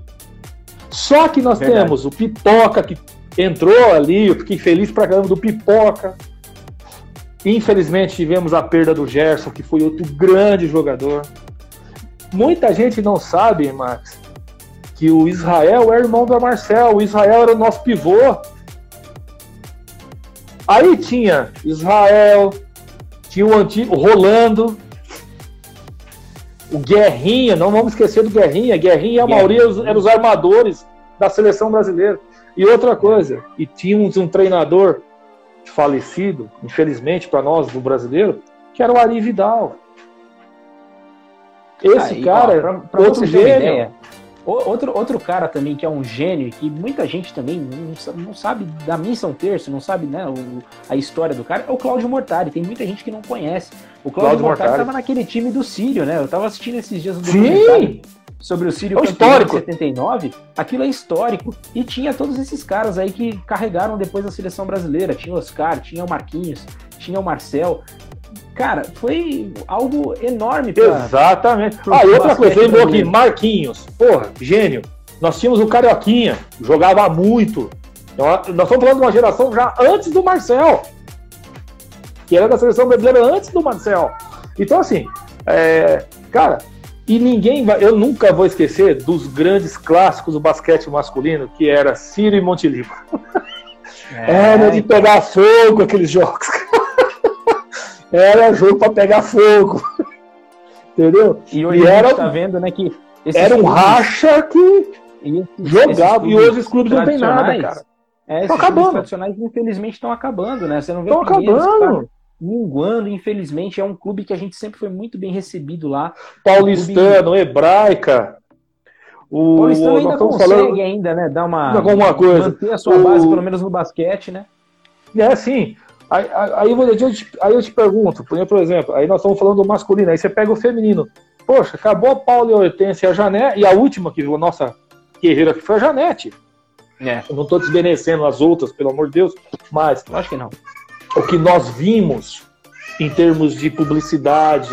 Speaker 1: Só que nós Verdade. temos o Pipoca, que entrou ali, eu fiquei feliz pra caramba do Pipoca. Infelizmente tivemos a perda do Gerson, que foi outro grande jogador. Muita gente não sabe, Max, que o Israel é irmão do Marcel. O Israel era o nosso pivô. Aí tinha Israel, tinha o antigo o Rolando, o Guerrinha, não vamos esquecer do Guerrinha. Guerrinha e a maioria eram os armadores da seleção brasileira. E outra coisa, e tínhamos um treinador falecido, infelizmente para nós do brasileiro, que era o Ari Vidal. Esse ah, cara, pra, pra outro gênio,
Speaker 2: Outro, outro cara também que é um gênio, que muita gente também não, não sabe da missão terço, não sabe né, o, a história do cara, é o Cláudio Mortari. Tem muita gente que não conhece. O Cláudio, Mortari estava naquele time do Sírio, né? Eu tava assistindo esses dias
Speaker 1: do Sim!
Speaker 2: sobre o Sírio é
Speaker 1: histórico.
Speaker 2: 79. Aquilo é histórico. E tinha todos esses caras aí que carregaram depois a seleção brasileira. Tinha o Oscar, tinha o Marquinhos, tinha o Marcel. Cara, foi algo enorme.
Speaker 1: Pra, Exatamente. ah, e outra coisa, lembrou aqui, Marquinhos, porra, gênio. Nós tínhamos o Carioquinha, jogava muito. Então, nós estamos falando de uma geração já antes do Marcel, que era da seleção brasileira antes do Marcel. Então, assim, é, cara, e ninguém vai. Eu nunca vou esquecer dos grandes clássicos do basquete masculino, que era Ciro e Montilivo. É, era de pegar fogo aqueles jogos. Era jogo para pegar fogo. Entendeu?
Speaker 2: E hoje e a gente tá vendo, né, que.
Speaker 1: Era um clubes, racha que esses, jogava. E hoje os clubes não tem nada, cara.
Speaker 2: É, estão acabando. tradicionais, infelizmente, estão acabando, né? Você não vê
Speaker 1: Estão acabando. Tá
Speaker 2: minguando, infelizmente. É um clube que a gente sempre foi muito bem recebido lá.
Speaker 1: Paulistano, clube... Hebraica.
Speaker 2: O Paulistano ainda consegue falando... ainda, né? Dar uma.
Speaker 1: Alguma coisa.
Speaker 2: Manter a sua o... base, pelo menos no basquete, né?
Speaker 1: É, sim. Aí, aí, eu te, aí eu te pergunto, por exemplo, aí nós estamos falando do masculino, aí você pega o feminino. Poxa, acabou a Paula e a Hortência e a Janete, e a última que a nossa guerreira que foi a Janete. É. Eu não estou desmerecendo as outras, pelo amor de Deus, mas.
Speaker 2: Acho que não.
Speaker 1: O que nós vimos em termos de publicidade,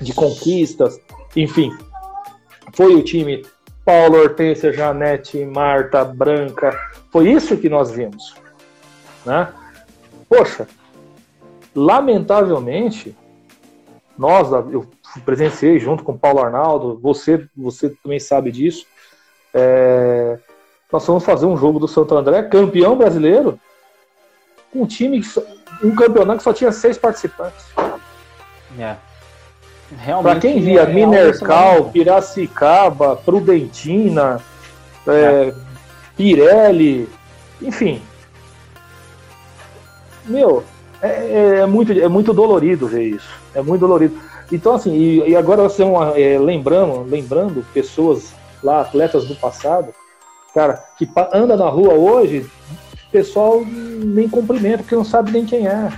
Speaker 1: de conquistas, enfim, foi o time Paulo, Hortência, Janete, Marta, Branca. Foi isso que nós vimos. Né? Poxa, lamentavelmente, nós, eu presenciei junto com o Paulo Arnaldo, você, você também sabe disso, é, nós vamos fazer um jogo do Santo André, campeão brasileiro, com um time, um campeonato que só tinha seis participantes.
Speaker 2: É.
Speaker 1: Para quem via é Minercal, Piracicaba, Prudentina, é, é. Pirelli, enfim, meu, é, é, é, muito, é muito dolorido ver isso. É muito dolorido. Então, assim, e, e agora você é, lembrando, lembrando pessoas lá, atletas do passado, cara, que anda na rua hoje, o pessoal nem cumprimenta, porque não sabe nem quem é.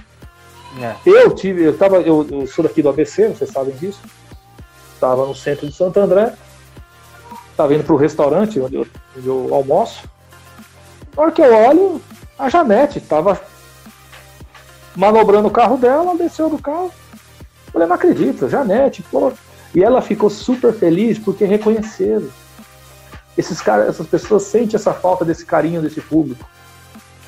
Speaker 1: é. Eu tive, eu tava, eu, eu, sou daqui do ABC, vocês sabem disso. Estava no centro de Santo André, estava indo para o restaurante onde eu, onde eu almoço. Na hora que eu olho, a Janete estava manobrando o carro dela, desceu do carro. Eu falei, não acredito, Janete, pô. E ela ficou super feliz porque reconheceram. Esses caras, essas pessoas sentem essa falta desse carinho desse público.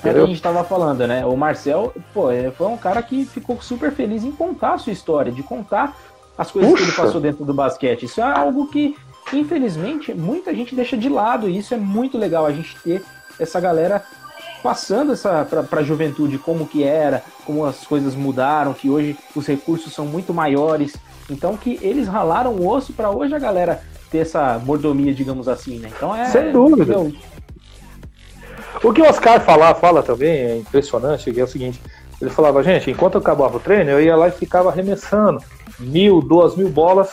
Speaker 2: É o que a gente estava falando, né? O Marcel, pô, foi um cara que ficou super feliz em contar a sua história, de contar as coisas Puxa. que ele passou dentro do basquete. Isso é algo que, infelizmente, muita gente deixa de lado. E isso é muito legal a gente ter essa galera passando essa para a juventude como que era, como as coisas mudaram, que hoje os recursos são muito maiores. Então que eles ralaram o osso para hoje a galera ter essa mordomia, digamos assim, né? Então é
Speaker 1: Sem dúvida. O que o Oscar fala, fala também é impressionante, que é o seguinte, ele falava, gente, enquanto eu acabava o treino, eu ia lá e ficava arremessando mil, duas mil bolas.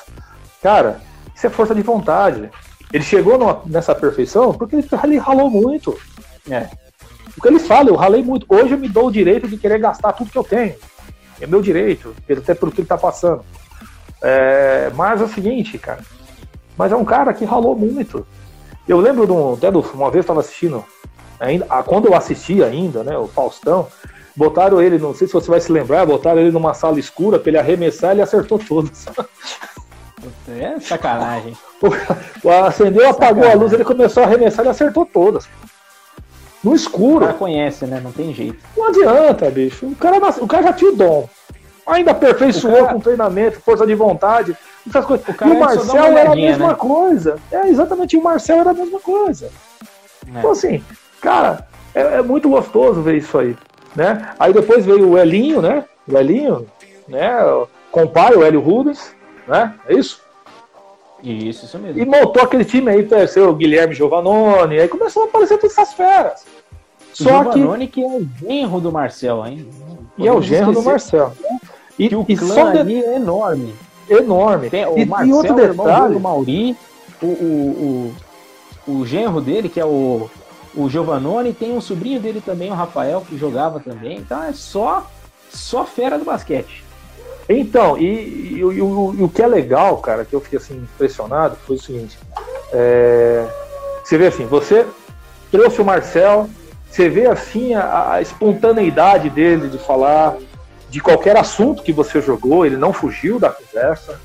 Speaker 1: Cara, isso é força de vontade. Ele chegou numa, nessa perfeição porque ele, ele ralou muito. É. Porque ele fala, eu ralei muito. Hoje eu me dou o direito de querer gastar tudo que eu tenho. É meu direito, até pelo que ele tá passando. É, mas é o seguinte, cara. Mas é um cara que ralou muito. Eu lembro de um, até do, uma vez eu estava assistindo, ainda, quando eu assisti ainda, né, o Faustão, botaram ele, não sei se você vai se lembrar, botaram ele numa sala escura para ele arremessar e ele acertou todos.
Speaker 2: É sacanagem.
Speaker 1: Acendeu, apagou sacanagem. a luz, ele começou a arremessar e acertou todas. No escuro. O
Speaker 2: conhece, né? Não tem jeito.
Speaker 1: Não adianta, bicho. O cara, o cara já tinha o dom. Ainda aperfeiçoou cara... com treinamento, força de vontade, essas coisas. O, e o Marcel era a mesma né? coisa. É, exatamente, o Marcel era a mesma coisa. É. Então, assim, cara, é, é, muito gostoso ver isso aí. Né? Aí depois veio o Elinho, né? O Elinho, né? Compare o Hélio Rubens, né? É isso?
Speaker 2: Isso, isso mesmo.
Speaker 1: E montou aquele time aí, apareceu o Guilherme Giovanoni, aí começou a aparecer todas essas feras.
Speaker 2: Só Giovanoni que... que é o genro do Marcel, hein?
Speaker 1: E é o genro do Marcel.
Speaker 2: E, que o e clã de... ali é enorme.
Speaker 1: Enorme.
Speaker 2: Tem, o e, Marcel, e outro detalhe, o do Mauri. o, o, o, o genro dele, que é o, o Giovannone, tem um sobrinho dele também, o Rafael, que jogava também. Então é só, só fera do basquete.
Speaker 1: Então, e, e, o, e, o, que é legal, cara, que eu fiquei assim impressionado, foi o seguinte: é, você vê assim, você trouxe o Marcel, você vê assim a, a, espontaneidade dele de falar de qualquer assunto que você jogou, ele não fugiu da conversa,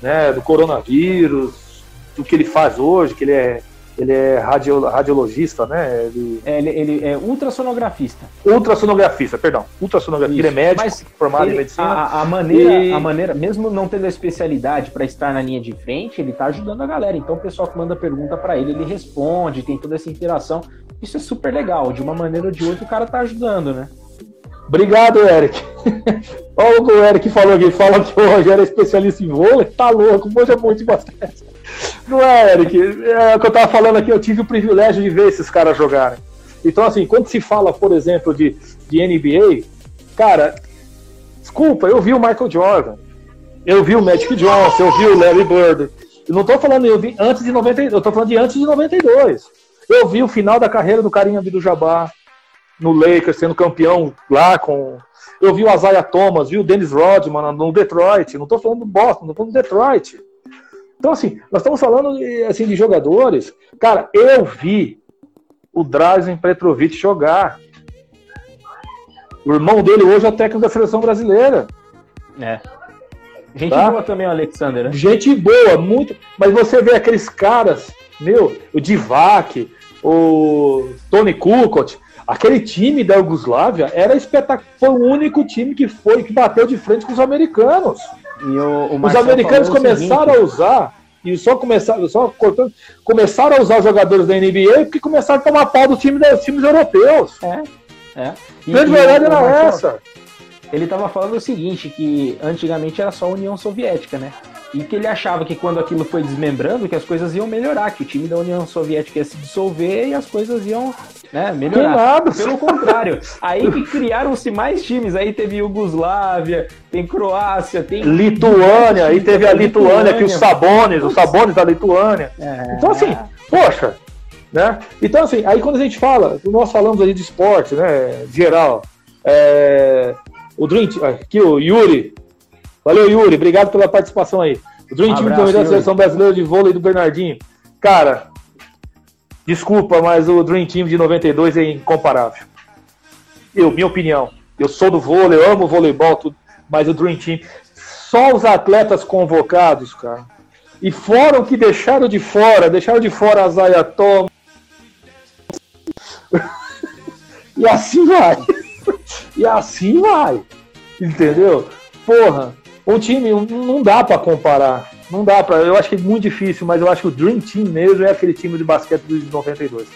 Speaker 1: né, do coronavírus, do que ele faz hoje, que ele é ele é radio, radiologista, né?
Speaker 2: Ele... É, ele, ele é ultrassonografista.
Speaker 1: Ultrassonografista, perdão. Ultrassonografista. Ele é médico, Mas formado ele, em medicina.
Speaker 2: A, a maneira, e... a maneira, mesmo não tendo a especialidade para estar na linha de frente, ele está ajudando a galera. Então o pessoal que manda pergunta para ele, ele responde, tem toda essa interação. Isso é super legal. De uma maneira ou de outra, o cara está ajudando, né?
Speaker 1: Obrigado, Eric. Olha o que o Eric falou aqui. Fala que o Rogério é especialista em vôlei. Tá louco, manja muito de basquete. Não é, Eric. É o que eu tava falando aqui. Eu tive o privilégio de ver esses caras jogarem. Então, assim, quando se fala, por exemplo, de, de NBA, cara, desculpa, eu vi o Michael Jordan. Eu vi o Magic Johnson, eu vi o Larry Bird. Eu não tô falando, eu vi antes de 92, eu tô falando de antes de 92. Eu vi o final da carreira do Carinha do Jabá no Lakers, sendo campeão lá com. Eu vi o Isaiah Thomas, vi o Dennis Rodman no Detroit. Não estou falando do Boston, estou falando do Detroit. Então, assim, nós estamos falando assim, de jogadores. Cara, eu vi o Drazen Petrovic jogar. O irmão dele hoje é o técnico da seleção brasileira.
Speaker 2: É. Gente tá? boa também, o Alexander. Né?
Speaker 1: Gente boa, muito. Mas você vê aqueles caras, meu, o Divac, o Tony Kukoc, Aquele time da Yugoslávia era espetacular. Foi o único time que foi que bateu de frente com os americanos. O, o os americanos começaram a usar e só começaram, só cortando, começaram a usar os jogadores da NBA porque começaram a tomar pau do time dos times europeus.
Speaker 2: É. É.
Speaker 1: E, a verdade era essa.
Speaker 2: Ele estava falando o seguinte, que antigamente era só a União Soviética, né? E que ele achava que quando aquilo foi desmembrando, que as coisas iam melhorar, que o time da União Soviética ia se dissolver e as coisas iam né, melhorar. Pelo contrário, aí que criaram-se mais times, aí teve Yugoslávia, tem Croácia, tem.
Speaker 1: Lituânia, aí teve a Lituânia, Lituânia que os Sabones, os Sabones da Lituânia. É... Então, assim, poxa, né? Então, assim, aí quando a gente fala, nós falamos ali de esporte, né, geral, é, o Dream aqui o Yuri, valeu Yuri, obrigado pela participação aí. O Dream um Team da Seleção Brasileira de Vôlei do Bernardinho. Cara, Desculpa, mas o Dream Team de 92 é incomparável. Eu, minha opinião. Eu sou do vôlei, eu amo voleibol, tudo, mas o Dream Team, só os atletas convocados, cara. E foram que deixaram de fora, deixaram de fora a Zaya Thomas. e assim vai. e assim vai. Entendeu? Porra, um time não dá para comparar. Não dá para. Eu acho que é muito difícil, mas eu acho que o Dream Team mesmo é aquele time de basquete dos 92.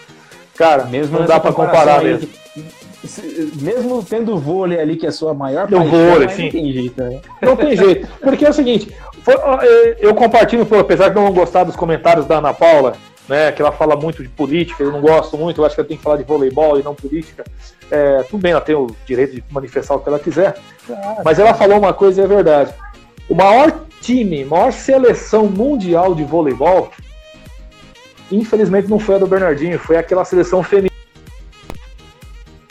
Speaker 1: Cara, mesmo não dá para comparar mesmo.
Speaker 2: mesmo tendo o vôlei ali, que é a sua maior
Speaker 1: paixão, vôlei, sim. não tem jeito. Né? Não tem jeito. Porque é o seguinte, eu compartilho, pô, apesar de não gostar dos comentários da Ana Paula, né, que ela fala muito de política, eu não gosto muito, eu acho que ela tem que falar de voleibol e não política. É, tudo bem, ela tem o direito de manifestar o que ela quiser, mas ela falou uma coisa e é verdade. O maior time, maior seleção mundial de voleibol, infelizmente não foi a do Bernardinho, foi aquela seleção feminina.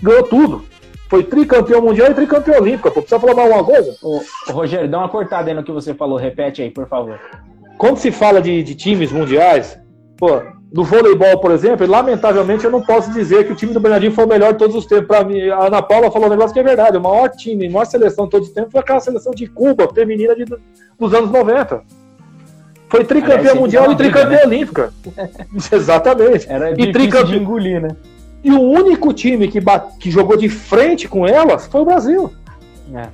Speaker 1: Ganhou tudo. Foi tricampeão mundial e tricampeão olímpico. Pô, precisa falar mais alguma coisa?
Speaker 2: Ô, ô, Rogério, dá uma cortada aí no que você falou. Repete aí, por favor.
Speaker 1: Quando se fala de, de times mundiais, pô, do voleibol, por exemplo, lamentavelmente eu não posso dizer que o time do Bernardinho foi o melhor de todos os tempos. Para mim, a Ana Paula falou um negócio que é verdade. O maior time, a maior seleção de todos os tempos foi aquela seleção de Cuba, feminina de, dos anos 90. Foi tricampeã mundial e tricampeã né? olímpica. Exatamente.
Speaker 2: Era e tricampeã de engolir, né?
Speaker 1: E o único time que, bate, que jogou de frente com elas foi o Brasil. É.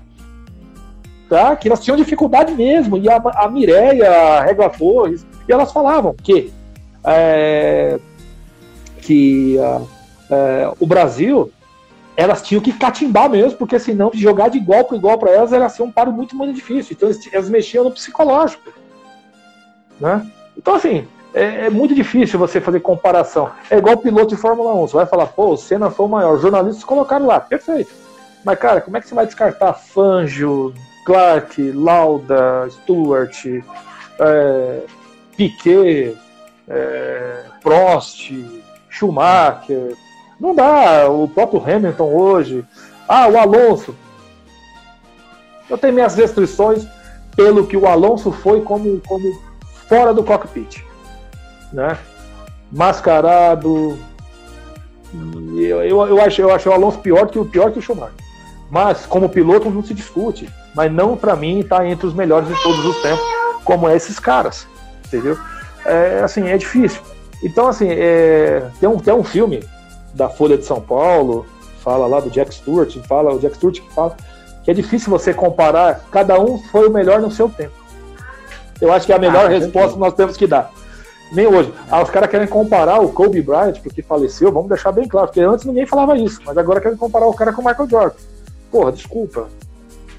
Speaker 1: Tá? Que elas tinham dificuldade mesmo. E a, a Mireia, a Regla Torres, e elas falavam que é, que uh, uh, o Brasil elas tinham que catimbar mesmo, porque senão jogar de igual para igual para elas era ser um paro muito, muito difícil. Então elas mexiam no psicológico. Né? Então, assim, é, é, muito difícil você fazer comparação. É igual piloto de Fórmula 1. Você vai falar, pô, o Senna foi o maior. Os jornalistas colocaram lá, perfeito. Mas, cara, como é que você vai descartar Fangio, Clark, Lauda, Stewart, é, Piquet, é, Prost, Schumacher. Não dá. O próprio Hamilton hoje. Ah, o Alonso. Eu tenho minhas restrições pelo que o Alonso foi como, como fora do cockpit. Né? Mascarado. Eu, eu, eu, acho, eu acho o Alonso pior que o pior que o Schumacher. Mas como piloto não se discute. Mas não para mim está entre os melhores de todos os tempos, como é esses caras. Entendeu? É, assim, é difícil. Então, assim, é, tem, um, tem um filme da Folha de São Paulo, fala lá do Jack Stewart, fala, o Jack Stewart que fala que é difícil você comparar, cada um foi o melhor no seu tempo. Eu acho que é a melhor ah, resposta que nós temos que dar. Nem hoje. Ah, os caras querem comparar o Kobe Bryant, porque faleceu, vamos deixar bem claro, porque antes ninguém falava isso, mas agora querem comparar o cara com o Michael Jordan. Porra, desculpa.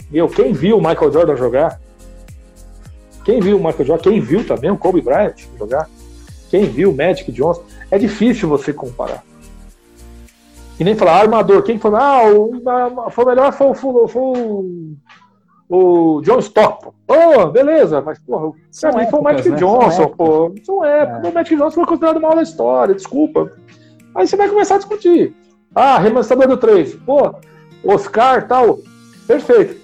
Speaker 1: Meu, quem viu o Michael Jordan jogar? Quem viu o Michael Jordan? Quem viu também o Kobe Bryant jogar? Quem viu o Magic Johnson? É difícil você comparar. E nem falar, armador, quem foi? Ah, o, foi melhor foi, foi, foi o, o John Stockton. Oh, beleza, mas porra, pra mim foi o Magic né? Johnson, pô. São épocas. É. O Magic Johnson foi considerado mal da história, desculpa. Aí você vai começar a discutir. Ah, arremessador do 3. Pô, Oscar tal. Perfeito.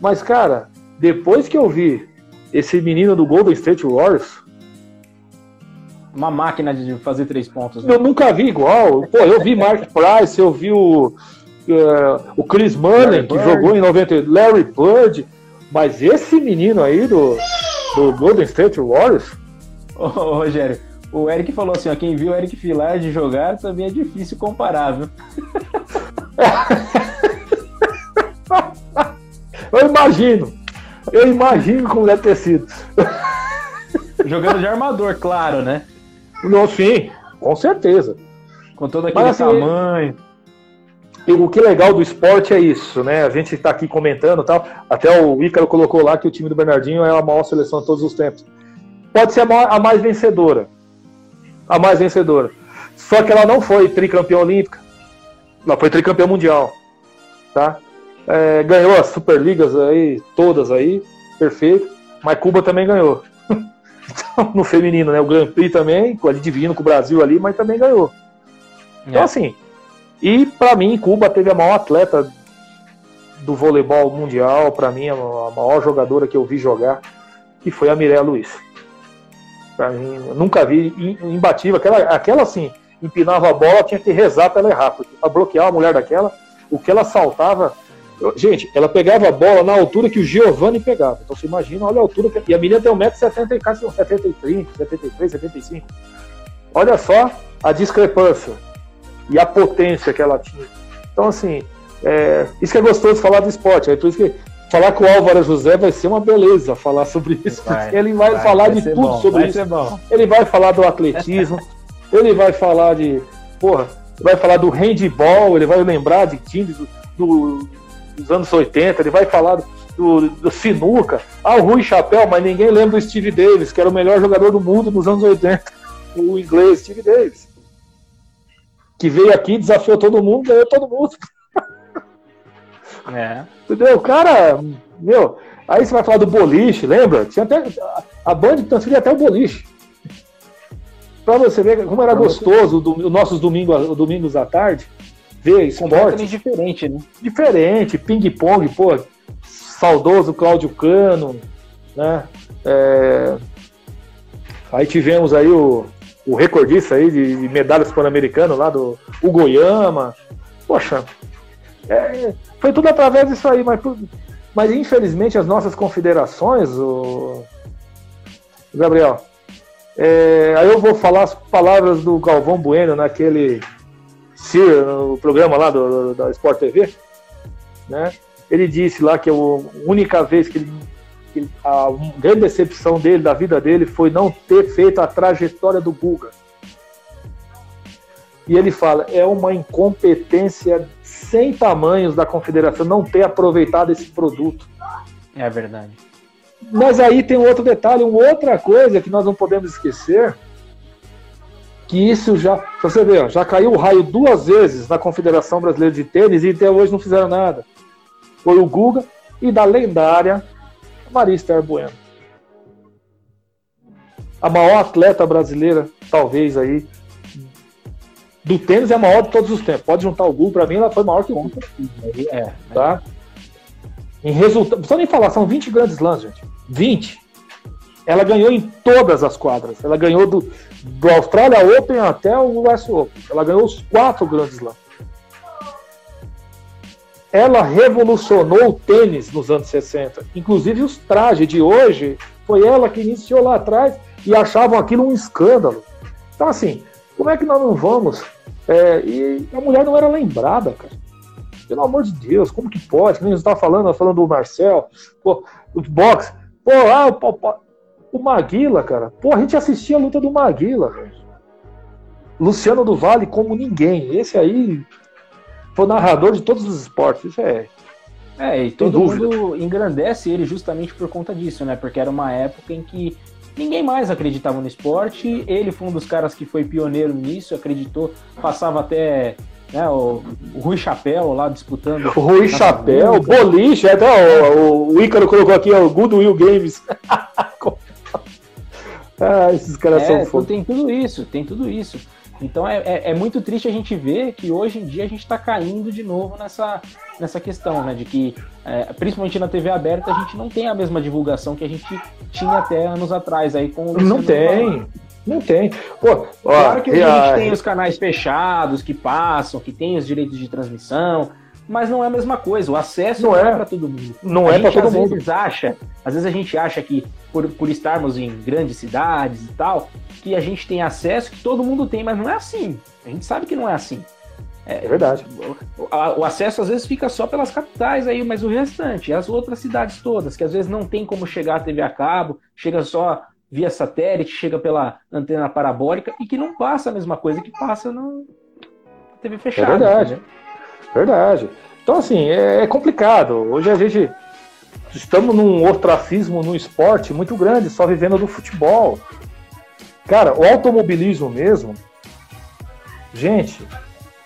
Speaker 1: Mas, cara, depois que eu vi esse menino do Golden State Warriors,
Speaker 2: uma máquina de fazer três pontos. Né?
Speaker 1: Eu nunca vi igual. Pô, eu vi Mark Price, eu vi o, uh, o Chris Mullin, que jogou em 90, Larry Bird, mas esse menino aí do, do Golden State Warriors.
Speaker 2: Ô, ô, Rogério, o Eric falou assim: ó, quem viu o Eric Filard jogar também é difícil comparar, viu?
Speaker 1: eu imagino. Eu imagino como deve ter sido.
Speaker 2: Jogando de armador, claro, né?
Speaker 1: Não, sim, com certeza.
Speaker 2: Com todo aquele Mas, assim, tamanho.
Speaker 1: E o que é legal do esporte é isso, né? A gente está aqui comentando tal. Até o Ícaro colocou lá que o time do Bernardinho é a maior seleção de todos os tempos. Pode ser a, maior, a mais vencedora. A mais vencedora. Só que ela não foi tricampeã olímpica. Ela foi tricampeã mundial. Tá? É, ganhou as Superligas aí, todas aí, perfeito. Mas Cuba também ganhou. Então, no feminino, né? O Grand Prix também, ali dividindo com o Brasil ali, mas também ganhou. Então, é. assim, e para mim, Cuba teve a maior atleta do voleibol mundial, para mim, a maior jogadora que eu vi jogar, que foi a Mirella Luiz. Pra mim, nunca vi imbatível. Aquela, aquela assim, empinava a bola, tinha que rezar pra ela errar, porque pra bloquear a mulher daquela, o que ela saltava Gente, ela pegava a bola na altura que o Giovanni pegava. Então você imagina, olha a altura. Que... E a menina tem 1,70m, 73, 73, 75. Olha só a discrepância e a potência que ela tinha. Então, assim, é... isso que é gostoso falar do esporte. É por isso que falar com o Álvaro José vai ser uma beleza falar sobre isso. Vai, ele vai, vai falar vai de tudo bom, sobre isso. Ele vai falar do atletismo, ele vai falar de. Porra, vai falar do handball, ele vai lembrar de times do, do dos anos 80, ele vai falar do, do Sinuca. Ah, o Rui Chapéu, mas ninguém lembra do Steve Davis, que era o melhor jogador do mundo nos anos 80. O inglês Steve Davis. Que veio aqui, desafiou todo mundo, ganhou todo mundo. É. Entendeu? Cara, meu, aí você vai falar do boliche, lembra? Tinha até. A Band transferia até o boliche. Pra você ver como era gostoso os nossos domingos, domingos à tarde ver esporte.
Speaker 2: diferente, né?
Speaker 1: Diferente, ping-pong, pô, saudoso Cláudio Cano, né? É... Aí tivemos aí o, o recordista aí de, de medalhas pan-americano lá do o Goiama. Poxa, é, foi tudo através disso aí, mas, mas infelizmente as nossas confederações, o Gabriel, é, aí eu vou falar as palavras do Galvão Bueno naquele Sir, no programa lá do, da Sport TV, né? Ele disse lá que a única vez que ele, que a grande decepção dele, da vida dele, foi não ter feito a trajetória do Guga. E ele fala, é uma incompetência sem tamanhos da confederação não ter aproveitado esse produto.
Speaker 2: É verdade.
Speaker 1: Mas aí tem outro detalhe, uma outra coisa que nós não podemos esquecer, que isso já. Você vê, ó, já caiu o raio duas vezes na Confederação Brasileira de Tênis e até hoje não fizeram nada. Foi o Guga e da lendária Marista Bueno. a maior atleta brasileira, talvez aí, do tênis é a maior de todos os tempos. Pode juntar o Gu, para mim ela foi maior que o Gu. É, tá? Em resultado, não precisa nem falar, são 20 grandes slams, gente. 20. Ela ganhou em todas as quadras. Ela ganhou do, do Australia Open até o US Open. Ela ganhou os quatro grandes slams. Ela revolucionou o tênis nos anos 60. Inclusive os trajes de hoje, foi ela que iniciou lá atrás e achavam aquilo um escândalo. Então, assim, como é que nós não vamos? É, e a mulher não era lembrada, cara. Pelo amor de Deus, como que pode? Gente estava falando, falando do Marcel, pô, do boxe. Pô, ah, o, o Maguila, cara. Pô, a gente assistia a luta do Maguila, velho. Luciano do Vale como ninguém. Esse aí foi narrador de todos os esportes. Isso é.
Speaker 2: É, e todo mundo engrandece ele justamente por conta disso, né? Porque era uma época em que ninguém mais acreditava no esporte. Ele foi um dos caras que foi pioneiro nisso, acreditou, passava até né, o, o Rui Chapéu lá disputando.
Speaker 1: O Rui Chapéu, boliche, até o, o Ícaro colocou aqui, o Goodwill Games.
Speaker 2: ah, esses caras é, são então tem tudo isso, tem tudo isso. Então é, é, é, muito triste a gente ver que hoje em dia a gente está caindo de novo nessa, nessa questão, né? De que, é, principalmente na TV aberta, a gente não tem a mesma divulgação que a gente tinha até anos atrás aí com
Speaker 1: Não tem. Não tem.
Speaker 2: Pô, claro que a gente tem os canais fechados que passam, que tem os direitos de transmissão, mas não é a mesma coisa. O acesso não, não é, é para todo mundo.
Speaker 1: Não a é para todo
Speaker 2: às
Speaker 1: mundo.
Speaker 2: Vezes acha, às vezes a gente acha que por, por estarmos em grandes cidades e tal, que a gente tem acesso que todo mundo tem, mas não é assim. A gente sabe que não é assim.
Speaker 1: É, é verdade.
Speaker 2: O, o, acesso às vezes fica só pelas capitais aí, mas o restante, as outras cidades todas, que às vezes não tem como chegar a TV a cabo, chega só via satélite, chega pela antena parabólica e que não passa a mesma coisa que passa na TV fechada.
Speaker 1: É verdade. Né? Verdade. Então, assim, é, é complicado. Hoje a gente estamos num ostracismo no esporte muito grande, só vivendo do futebol. Cara, o automobilismo mesmo, gente,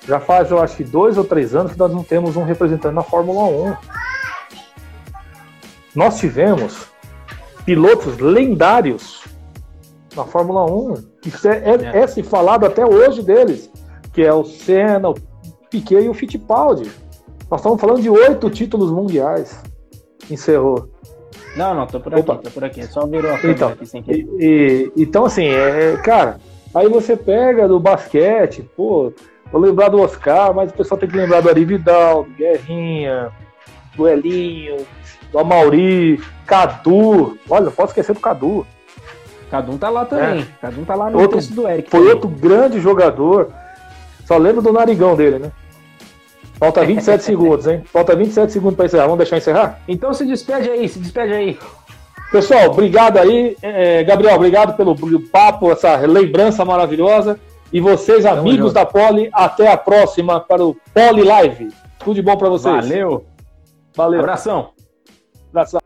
Speaker 1: já faz, eu acho que dois ou três anos que nós não temos um representante na Fórmula 1. Nós tivemos pilotos lendários na Fórmula 1, que é, é, é se falado até hoje deles, que é o Senna, o Piquet e o Fittipaldi. Nós estamos falando de oito títulos mundiais. Encerrou.
Speaker 2: Não, não, tô por aqui, Opa. tô por aqui. Só virou a
Speaker 1: então, aqui sem querer. E, e, então, assim, é, é, cara, aí você pega do basquete, pô, vou lembrar do Oscar, mas o pessoal tem que lembrar do Ari Vidal, do Guerrinha, do Elinho, do Amauri, Cadu. Olha, não posso esquecer do Cadu.
Speaker 2: Cadu tá lá também. É. Cadu tá lá no
Speaker 1: outro, do Eric. Foi também. outro grande jogador. Só lembro do narigão dele, né? Falta 27 segundos, hein? Falta 27 segundos para encerrar. Vamos deixar encerrar?
Speaker 2: Então se despede aí, se despede aí.
Speaker 1: Pessoal, obrigado aí. É, Gabriel, obrigado pelo papo, essa lembrança maravilhosa. E vocês, Tamo amigos junto. da Poli, até a próxima para o Poli Live. Tudo de bom para vocês.
Speaker 2: Valeu. Valeu. Abração. Abração.